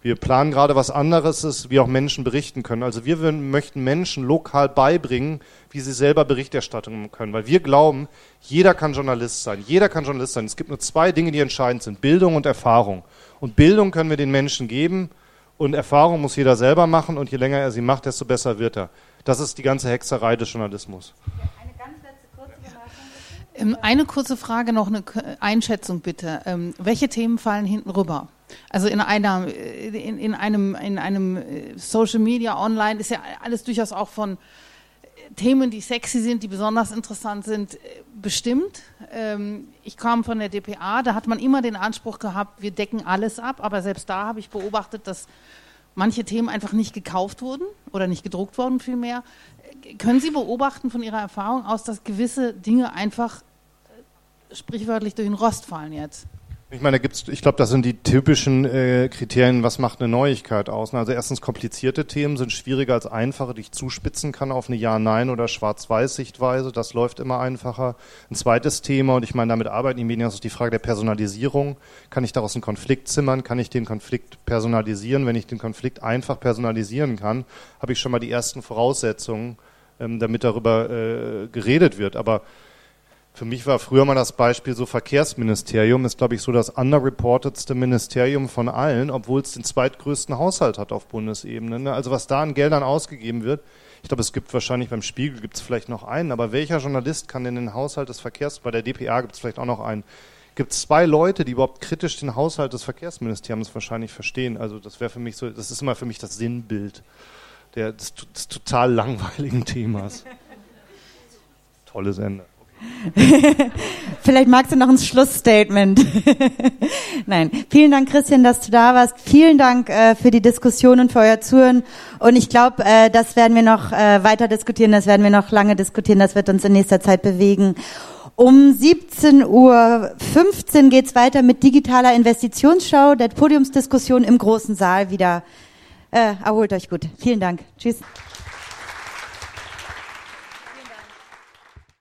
[SPEAKER 2] Wir planen gerade was anderes, wie auch Menschen berichten können. Also wir möchten Menschen lokal beibringen, wie sie selber Berichterstattung können. Weil wir glauben, jeder kann Journalist sein. Jeder kann Journalist sein. Es gibt nur zwei Dinge, die entscheidend sind. Bildung und Erfahrung. Und Bildung können wir den Menschen geben und Erfahrung muss jeder selber machen und je länger er sie macht, desto besser wird er. Das ist die ganze Hexerei des Journalismus.
[SPEAKER 5] Eine ganz letzte kurze Bemerkung. Ähm, eine kurze Frage, noch eine Einschätzung bitte. Ähm, welche Themen fallen hinten rüber? Also in, einer, in, in, einem, in einem äh, Social Media online ist ja alles durchaus auch von äh, Themen, die sexy sind, die besonders interessant sind, äh, bestimmt. Ähm, ich kam von der DPA, da hat man immer den Anspruch gehabt, wir decken alles ab, aber selbst da habe ich beobachtet, dass manche Themen einfach nicht gekauft wurden oder nicht gedruckt wurden vielmehr. Können Sie beobachten von Ihrer Erfahrung aus, dass gewisse Dinge einfach sprichwörtlich durch den Rost fallen jetzt?
[SPEAKER 2] Ich meine, da gibt's, ich glaube, das sind die typischen äh, Kriterien, was macht eine Neuigkeit aus. Also erstens komplizierte Themen sind schwieriger als einfache, die ich zuspitzen kann auf eine Ja-Nein- oder Schwarz-Weiß-Sichtweise. Das läuft immer einfacher. Ein zweites Thema, und ich meine, damit arbeiten die Medien, ist die Frage der Personalisierung. Kann ich daraus einen Konflikt zimmern? Kann ich den Konflikt personalisieren? Wenn ich den Konflikt einfach personalisieren kann, habe ich schon mal die ersten Voraussetzungen, ähm, damit darüber äh, geredet wird. Aber für mich war früher mal das Beispiel so Verkehrsministerium, ist glaube ich so das underreportedste Ministerium von allen, obwohl es den zweitgrößten Haushalt hat auf Bundesebene. Ne? Also was da an Geldern ausgegeben wird, ich glaube, es gibt wahrscheinlich beim Spiegel gibt es vielleicht noch einen, aber welcher Journalist kann denn den Haushalt des Verkehrs, bei der DPA gibt es vielleicht auch noch einen, gibt es zwei Leute, die überhaupt kritisch den Haushalt des Verkehrsministeriums wahrscheinlich verstehen. Also das wäre für mich so, das ist immer für mich das Sinnbild der, des, des total langweiligen Themas. Tolles Ende.
[SPEAKER 1] Vielleicht magst du noch ein Schlussstatement. Nein, vielen Dank, Christian, dass du da warst. Vielen Dank äh, für die Diskussion und für euer Zuhören. Und ich glaube, äh, das werden wir noch äh, weiter diskutieren, das werden wir noch lange diskutieren, das wird uns in nächster Zeit bewegen. Um 17.15 Uhr geht's weiter mit digitaler Investitionsschau, der Podiumsdiskussion im großen Saal wieder. Äh, erholt euch gut. Vielen Dank. Tschüss.